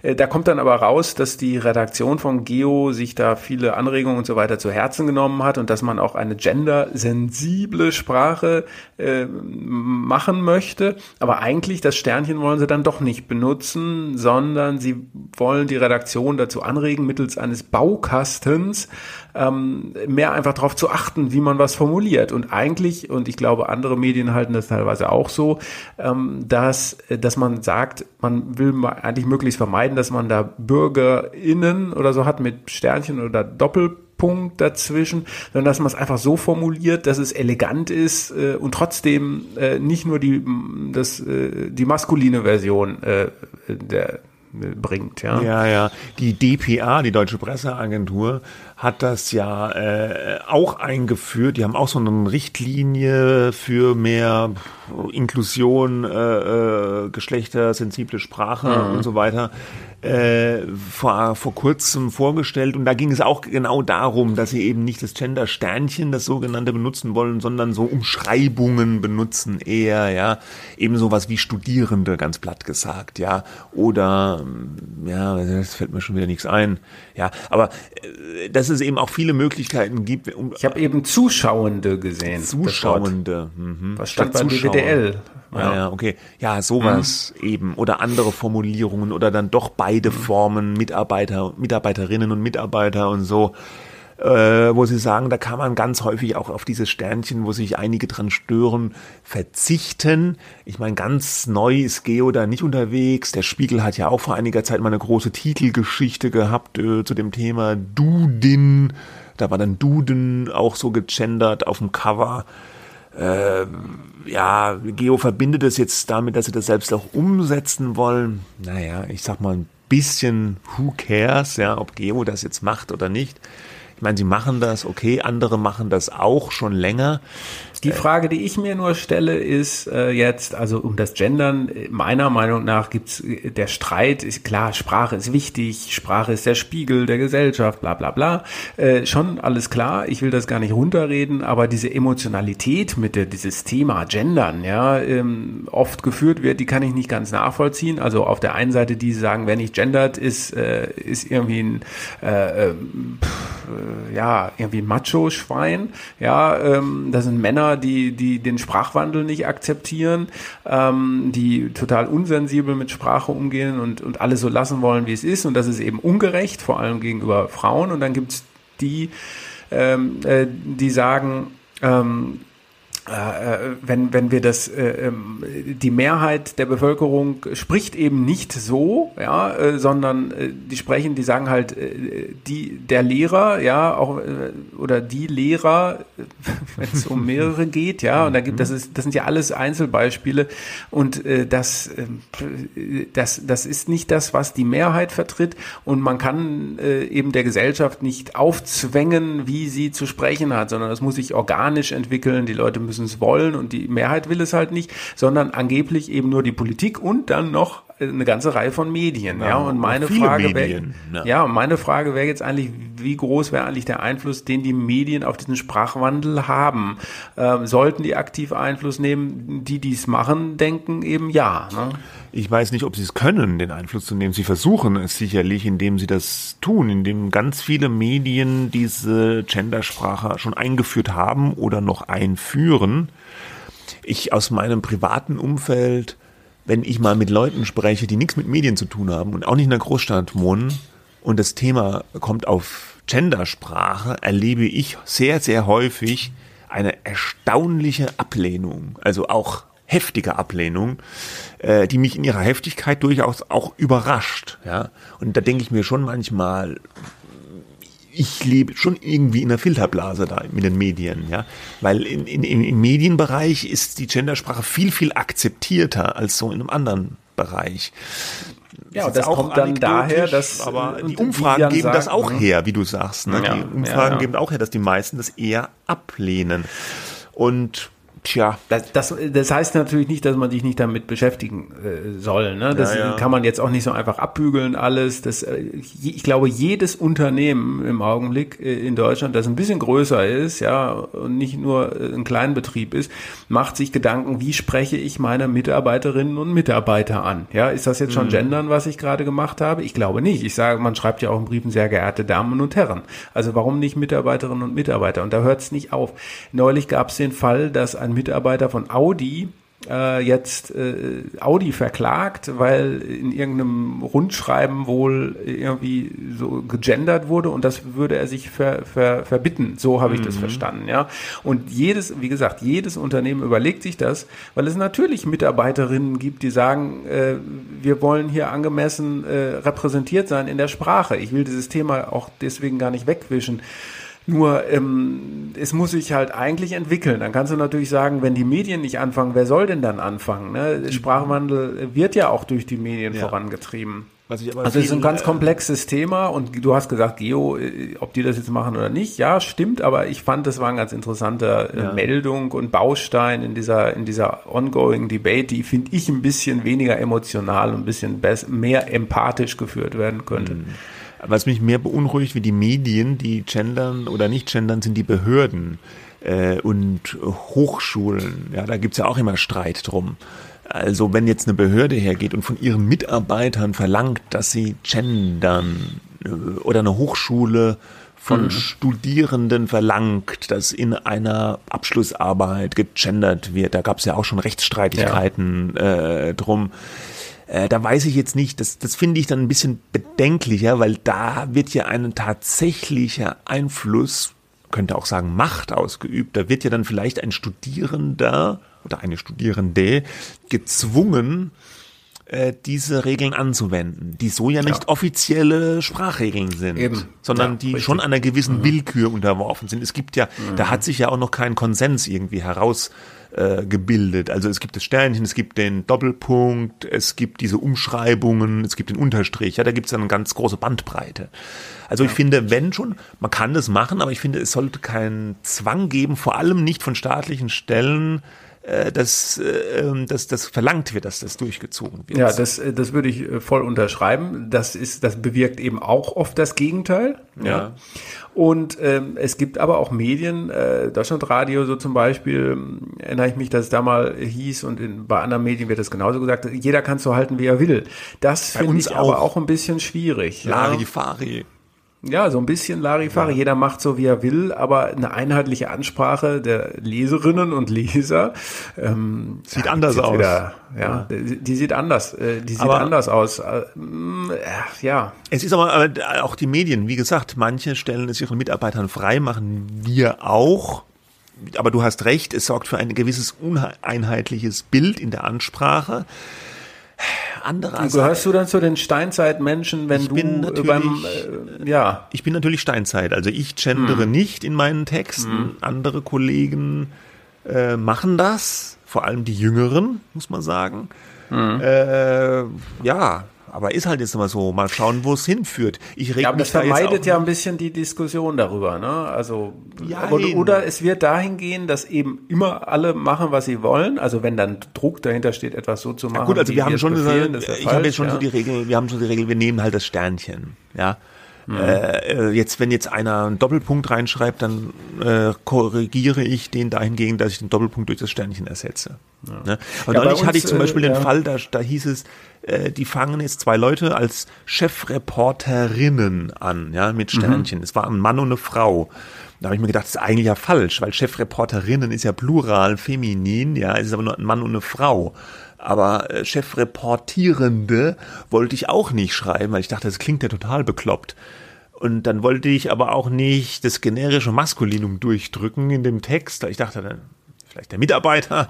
Äh, da kommt dann aber raus, dass die Redaktion von Geo sich da viele Anregungen und so weiter zu Herzen genommen hat hat und dass man auch eine gendersensible Sprache äh, machen möchte. Aber eigentlich das Sternchen wollen sie dann doch nicht benutzen, sondern sie wollen die Redaktion dazu anregen, mittels eines Baukastens ähm, mehr einfach darauf zu achten, wie man was formuliert. Und eigentlich, und ich glaube, andere Medien halten das teilweise auch so, ähm, dass, dass man sagt, man will eigentlich möglichst vermeiden, dass man da BürgerInnen oder so hat mit Sternchen oder Doppel Punkt dazwischen, sondern dass man es einfach so formuliert, dass es elegant ist äh, und trotzdem äh, nicht nur die, das, äh, die maskuline Version äh, der, bringt. Ja, ja. ja. Die DPA, die Deutsche Presseagentur, hat das ja äh, auch eingeführt. Die haben auch so eine Richtlinie für mehr Inklusion, äh, äh, geschlechtersensible Sprache mhm. und so weiter äh, vor, vor kurzem vorgestellt und da ging es auch genau darum, dass sie eben nicht das Gender-Sternchen, das sogenannte, benutzen wollen, sondern so Umschreibungen benutzen eher, ja, eben sowas wie Studierende, ganz platt gesagt, ja, oder, ja, das fällt mir schon wieder nichts ein, ja, aber äh, dass es eben auch viele Möglichkeiten gibt. Um, ich habe eben Zuschauende gesehen. Zuschauende. Mhm. Was stand bei DWDL? Ja. Ja, okay. Ja, sowas mhm. eben. Oder andere Formulierungen oder dann doch beide mhm. Formen, Mitarbeiter, Mitarbeiterinnen und Mitarbeiter und so. Äh, wo sie sagen, da kann man ganz häufig auch auf dieses Sternchen, wo sich einige dran stören, verzichten. Ich meine, ganz neu ist Geo da nicht unterwegs. Der Spiegel hat ja auch vor einiger Zeit mal eine große Titelgeschichte gehabt äh, zu dem Thema Dudin. Da war dann Duden auch so gegendert auf dem Cover. Äh, ja, Geo verbindet es jetzt damit, dass sie das selbst auch umsetzen wollen. Naja, ich sag mal ein bisschen who cares, ja, ob Geo das jetzt macht oder nicht. Ich meine, sie machen das, okay, andere machen das auch schon länger. Die Frage, die ich mir nur stelle, ist äh, jetzt, also um das Gendern, meiner Meinung nach gibt's äh, der Streit, ist klar, Sprache ist wichtig, Sprache ist der Spiegel der Gesellschaft, bla bla bla. Äh, schon alles klar, ich will das gar nicht runterreden, aber diese Emotionalität mit der, dieses Thema Gendern, ja, ähm, oft geführt wird, die kann ich nicht ganz nachvollziehen. Also auf der einen Seite, die sagen, wer nicht gendert, ist, äh, ist irgendwie ein äh, ähm, pff, äh, ja, irgendwie ein Macho-Schwein, ja, ähm, das sind Männer, die, die den Sprachwandel nicht akzeptieren, ähm, die total unsensibel mit Sprache umgehen und, und alles so lassen wollen, wie es ist. Und das ist eben ungerecht, vor allem gegenüber Frauen. Und dann gibt's die, ähm, äh, die sagen, ähm, äh, wenn, wenn wir das, äh, ähm, die Mehrheit der Bevölkerung spricht eben nicht so, ja, äh, sondern äh, die sprechen, die sagen halt, äh, die, der Lehrer, ja, auch, äh, oder die Lehrer, wenn es um mehrere geht, ja, und da gibt, das ist, das sind ja alles Einzelbeispiele. Und äh, das, äh, das, das ist nicht das, was die Mehrheit vertritt. Und man kann äh, eben der Gesellschaft nicht aufzwängen, wie sie zu sprechen hat, sondern das muss sich organisch entwickeln, die Leute müssen müssen es wollen und die Mehrheit will es halt nicht, sondern angeblich eben nur die Politik und dann noch eine ganze Reihe von Medien. Ja, ja und meine Frage wäre, ja. ja, meine Frage wäre jetzt eigentlich, wie groß wäre eigentlich der Einfluss, den die Medien auf diesen Sprachwandel haben? Ähm, sollten die aktiv Einfluss nehmen? Die, die es machen, denken eben ja. Ne? Ich weiß nicht, ob sie es können, den Einfluss zu nehmen. Sie versuchen es sicherlich, indem sie das tun, indem ganz viele Medien diese Gendersprache schon eingeführt haben oder noch einführen. Ich aus meinem privaten Umfeld wenn ich mal mit Leuten spreche, die nichts mit Medien zu tun haben und auch nicht in einer Großstadt wohnen und das Thema kommt auf Gendersprache, erlebe ich sehr, sehr häufig eine erstaunliche Ablehnung, also auch heftige Ablehnung, äh, die mich in ihrer Heftigkeit durchaus auch überrascht. Und da denke ich mir schon manchmal, ich lebe schon irgendwie in einer Filterblase da mit den Medien, ja, weil in, in, im Medienbereich ist die Gendersprache viel, viel akzeptierter als so in einem anderen Bereich. Ja, das, das kommt dann daher, dass aber die Umfragen geben sagen, das auch ne? her, wie du sagst. Ne? Ja, die Umfragen ja, ja. geben auch her, dass die meisten das eher ablehnen. Und Tja. Das, das, das heißt natürlich nicht, dass man sich nicht damit beschäftigen äh, soll. Ne? Das ja, ja. kann man jetzt auch nicht so einfach abbügeln alles. Das, äh, ich glaube, jedes Unternehmen im Augenblick äh, in Deutschland, das ein bisschen größer ist, ja, und nicht nur äh, ein Kleinbetrieb ist, macht sich Gedanken, wie spreche ich meine Mitarbeiterinnen und Mitarbeiter an? Ja, ist das jetzt schon mhm. Gendern, was ich gerade gemacht habe? Ich glaube nicht. Ich sage, man schreibt ja auch in Briefen sehr geehrte Damen und Herren. Also warum nicht Mitarbeiterinnen und Mitarbeiter? Und da hört es nicht auf. Neulich gab es den Fall, dass ein Mitarbeiter von Audi äh, jetzt äh, Audi verklagt, weil in irgendeinem Rundschreiben wohl irgendwie so gegendert wurde und das würde er sich ver, ver, verbitten. So habe ich mhm. das verstanden, ja. Und jedes, wie gesagt, jedes Unternehmen überlegt sich das, weil es natürlich Mitarbeiterinnen gibt, die sagen, äh, wir wollen hier angemessen äh, repräsentiert sein in der Sprache. Ich will dieses Thema auch deswegen gar nicht wegwischen. Nur ähm, es muss sich halt eigentlich entwickeln. Dann kannst du natürlich sagen, wenn die Medien nicht anfangen, wer soll denn dann anfangen? Ne? Sprachwandel wird ja auch durch die Medien ja. vorangetrieben. also es ist ein ganz äh, komplexes Thema und du hast gesagt, Geo, äh, ob die das jetzt machen oder nicht, ja, stimmt, aber ich fand, das war eine ganz interessante äh, ja. Meldung und Baustein in dieser, in dieser ongoing Debate, die finde ich ein bisschen weniger emotional und ein bisschen mehr empathisch geführt werden könnte. Mhm. Was mich mehr beunruhigt wie die Medien, die gendern oder nicht gendern, sind die Behörden äh, und Hochschulen. Ja, da gibt's ja auch immer Streit drum. Also wenn jetzt eine Behörde hergeht und von ihren Mitarbeitern verlangt, dass sie gendern äh, oder eine Hochschule von mhm. Studierenden verlangt, dass in einer Abschlussarbeit gegendert wird. Da gab es ja auch schon Rechtsstreitigkeiten ja. äh, drum. Äh, da weiß ich jetzt nicht, das, das finde ich dann ein bisschen bedenklicher, weil da wird ja ein tatsächlicher Einfluss, könnte auch sagen Macht ausgeübt. Da wird ja dann vielleicht ein Studierender oder eine Studierende gezwungen, äh, diese Regeln anzuwenden, die so ja nicht ja. offizielle Sprachregeln sind, Eben. sondern ja, die richtig. schon einer gewissen mhm. Willkür unterworfen sind. Es gibt ja, mhm. da hat sich ja auch noch kein Konsens irgendwie heraus äh, gebildet. Also es gibt das Sternchen, es gibt den Doppelpunkt, es gibt diese Umschreibungen, es gibt den Unterstrich. Ja, da gibt es eine ganz große Bandbreite. Also ich finde, wenn schon, man kann das machen, aber ich finde, es sollte keinen Zwang geben, vor allem nicht von staatlichen Stellen, äh, dass, äh, ähm, dass das verlangt wird, dass das durchgezogen wird. Ja, das, äh, das würde ich voll unterschreiben. Das ist, das bewirkt eben auch oft das Gegenteil. Ja. ja. Und ähm, es gibt aber auch Medien, äh, Deutschlandradio so zum Beispiel, erinnere ich mich, dass es da mal hieß und in, bei anderen Medien wird das genauso gesagt, jeder kann so halten, wie er will. Das finde ich auch. aber auch ein bisschen schwierig. Larifari. Ja. Ja, so ein bisschen Larifari. Ja. Jeder macht so, wie er will, aber eine einheitliche Ansprache der Leserinnen und Leser ähm, sieht anders aus. Wieder, ja, ja, Die, die sieht anders. Äh, die sieht aber anders aus. Äh, ja. Es ist aber, aber auch die Medien. Wie gesagt, manche stellen es ihren Mitarbeitern frei, machen wir auch. Aber du hast recht. Es sorgt für ein gewisses uneinheitliches Bild in der Ansprache andererseits. Gehörst du dann zu den Steinzeitmenschen, wenn ich du bin beim, äh, ja. Ich bin natürlich Steinzeit. Also ich gendere hm. nicht in meinen Texten. Hm. Andere Kollegen äh, machen das. Vor allem die Jüngeren, muss man sagen. Hm. Äh, ja, aber ist halt jetzt immer so, mal schauen, wo es hinführt. Ich reg ja, aber das vermeidet ja ein bisschen die Diskussion darüber, ne? Also ja, oder, oder, es wird dahin gehen, dass eben immer alle machen, was sie wollen. Also wenn dann Druck dahinter steht, etwas so zu machen. Ja, gut, also wir haben schon gesagt, ich habe jetzt schon ja. so die Regel, wir haben schon die Regel, wir nehmen halt das Sternchen, ja. Mhm. Äh, jetzt, wenn jetzt einer einen Doppelpunkt reinschreibt, dann äh, korrigiere ich den dahingegen, dass ich den Doppelpunkt durch das Sternchen ersetze. Ja. Ne? Und ja, neulich hatte ich zum Beispiel äh, den ja. Fall, da, da hieß es, äh, die fangen jetzt zwei Leute als Chefreporterinnen an, ja, mit mhm. Sternchen. Mhm. Es war ein Mann und eine Frau. Da habe ich mir gedacht, das ist eigentlich ja falsch, weil Chefreporterinnen ist ja plural, feminin, ja, es ist aber nur ein Mann und eine Frau. Aber äh, Chefreportierende wollte ich auch nicht schreiben, weil ich dachte, das klingt ja total bekloppt. Und dann wollte ich aber auch nicht das generische Maskulinum durchdrücken in dem Text. Ich dachte, dann vielleicht der Mitarbeiter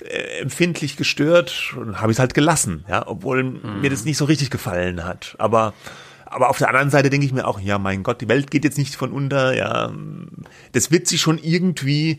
äh, empfindlich gestört und habe ich es halt gelassen, ja, obwohl mhm. mir das nicht so richtig gefallen hat. Aber aber auf der anderen Seite denke ich mir auch, ja, mein Gott, die Welt geht jetzt nicht von unter, ja, das wird sich schon irgendwie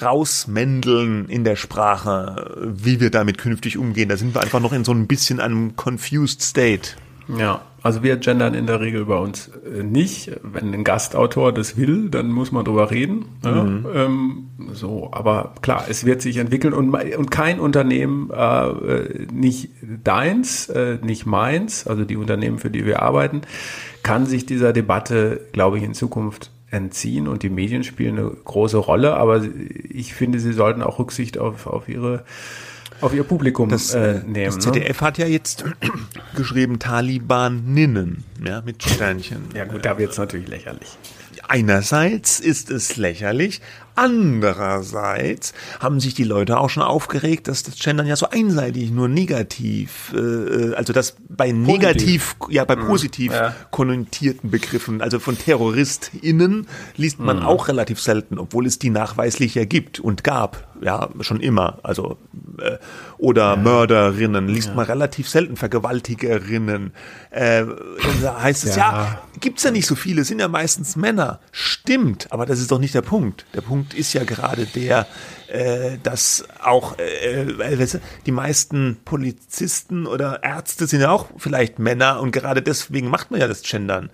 rausmändeln in der Sprache, wie wir damit künftig umgehen. Da sind wir einfach noch in so ein bisschen einem confused state. Ja, also wir gendern in der Regel bei uns äh, nicht. Wenn ein Gastautor das will, dann muss man drüber reden. Mhm. Ja, ähm, so, aber klar, es wird sich entwickeln und, und kein Unternehmen, äh, nicht deins, äh, nicht meins, also die Unternehmen, für die wir arbeiten, kann sich dieser Debatte, glaube ich, in Zukunft entziehen und die Medien spielen eine große Rolle, aber ich finde, sie sollten auch Rücksicht auf, auf ihre auf ihr Publikum das, äh, nehmen. Das ZDF ne? hat ja jetzt geschrieben Talibaninnen, ja, mit Sternchen. Ja gut, da wird es natürlich lächerlich. Einerseits ist es lächerlich, andererseits haben sich die Leute auch schon aufgeregt, dass das Gendern ja so einseitig nur negativ, äh, also das bei negativ, ja bei mhm. positiv ja. konnotierten Begriffen, also von TerroristInnen liest man mhm. auch relativ selten, obwohl es die nachweislich ja gibt und gab, ja schon immer, also äh, oder ja. Mörderinnen liest ja. man relativ selten, Vergewaltigerinnen, äh, da heißt es ja, ja gibt's ja nicht so viele, sind ja meistens Männer. Stimmt, aber das ist doch nicht der Punkt. Der Punkt ist ja gerade der, äh, dass auch äh, äh, die meisten Polizisten oder Ärzte sind ja auch vielleicht Männer und gerade deswegen macht man ja das Gendern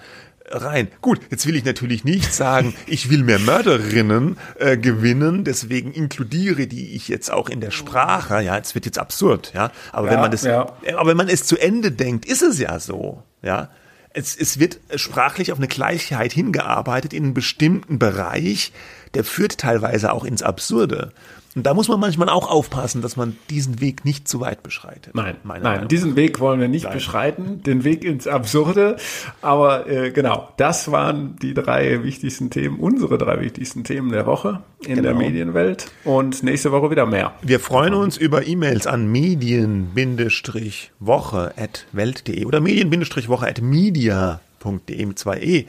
rein. Gut, jetzt will ich natürlich nicht sagen, ich will mehr Mörderinnen äh, gewinnen, deswegen inkludiere die ich jetzt auch in der Sprache. Ja, es wird jetzt absurd, ja. Aber ja, wenn man das, ja. aber wenn man es zu Ende denkt, ist es ja so, ja es, es wird sprachlich auf eine Gleichheit hingearbeitet in einem bestimmten Bereich, der führt teilweise auch ins Absurde. Und da muss man manchmal auch aufpassen, dass man diesen Weg nicht zu weit beschreitet. Nein, nein, diesen Weg wollen wir nicht nein. beschreiten, den Weg ins Absurde. Aber äh, genau, das waren die drei wichtigsten Themen, unsere drei wichtigsten Themen der Woche in genau. der Medienwelt. Und nächste Woche wieder mehr. Wir freuen uns über E-Mails an medien-woche.welt.de oder medien-woche.media.de mit zwei E.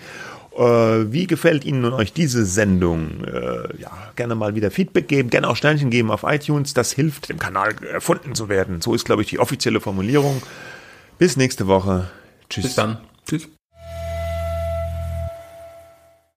Äh, wie gefällt Ihnen und euch diese Sendung? Äh, ja, gerne mal wieder Feedback geben, gerne auch Sternchen geben auf iTunes. Das hilft, dem Kanal erfunden zu werden. So ist, glaube ich, die offizielle Formulierung. Bis nächste Woche. Tschüss. Bis dann. Tschüss.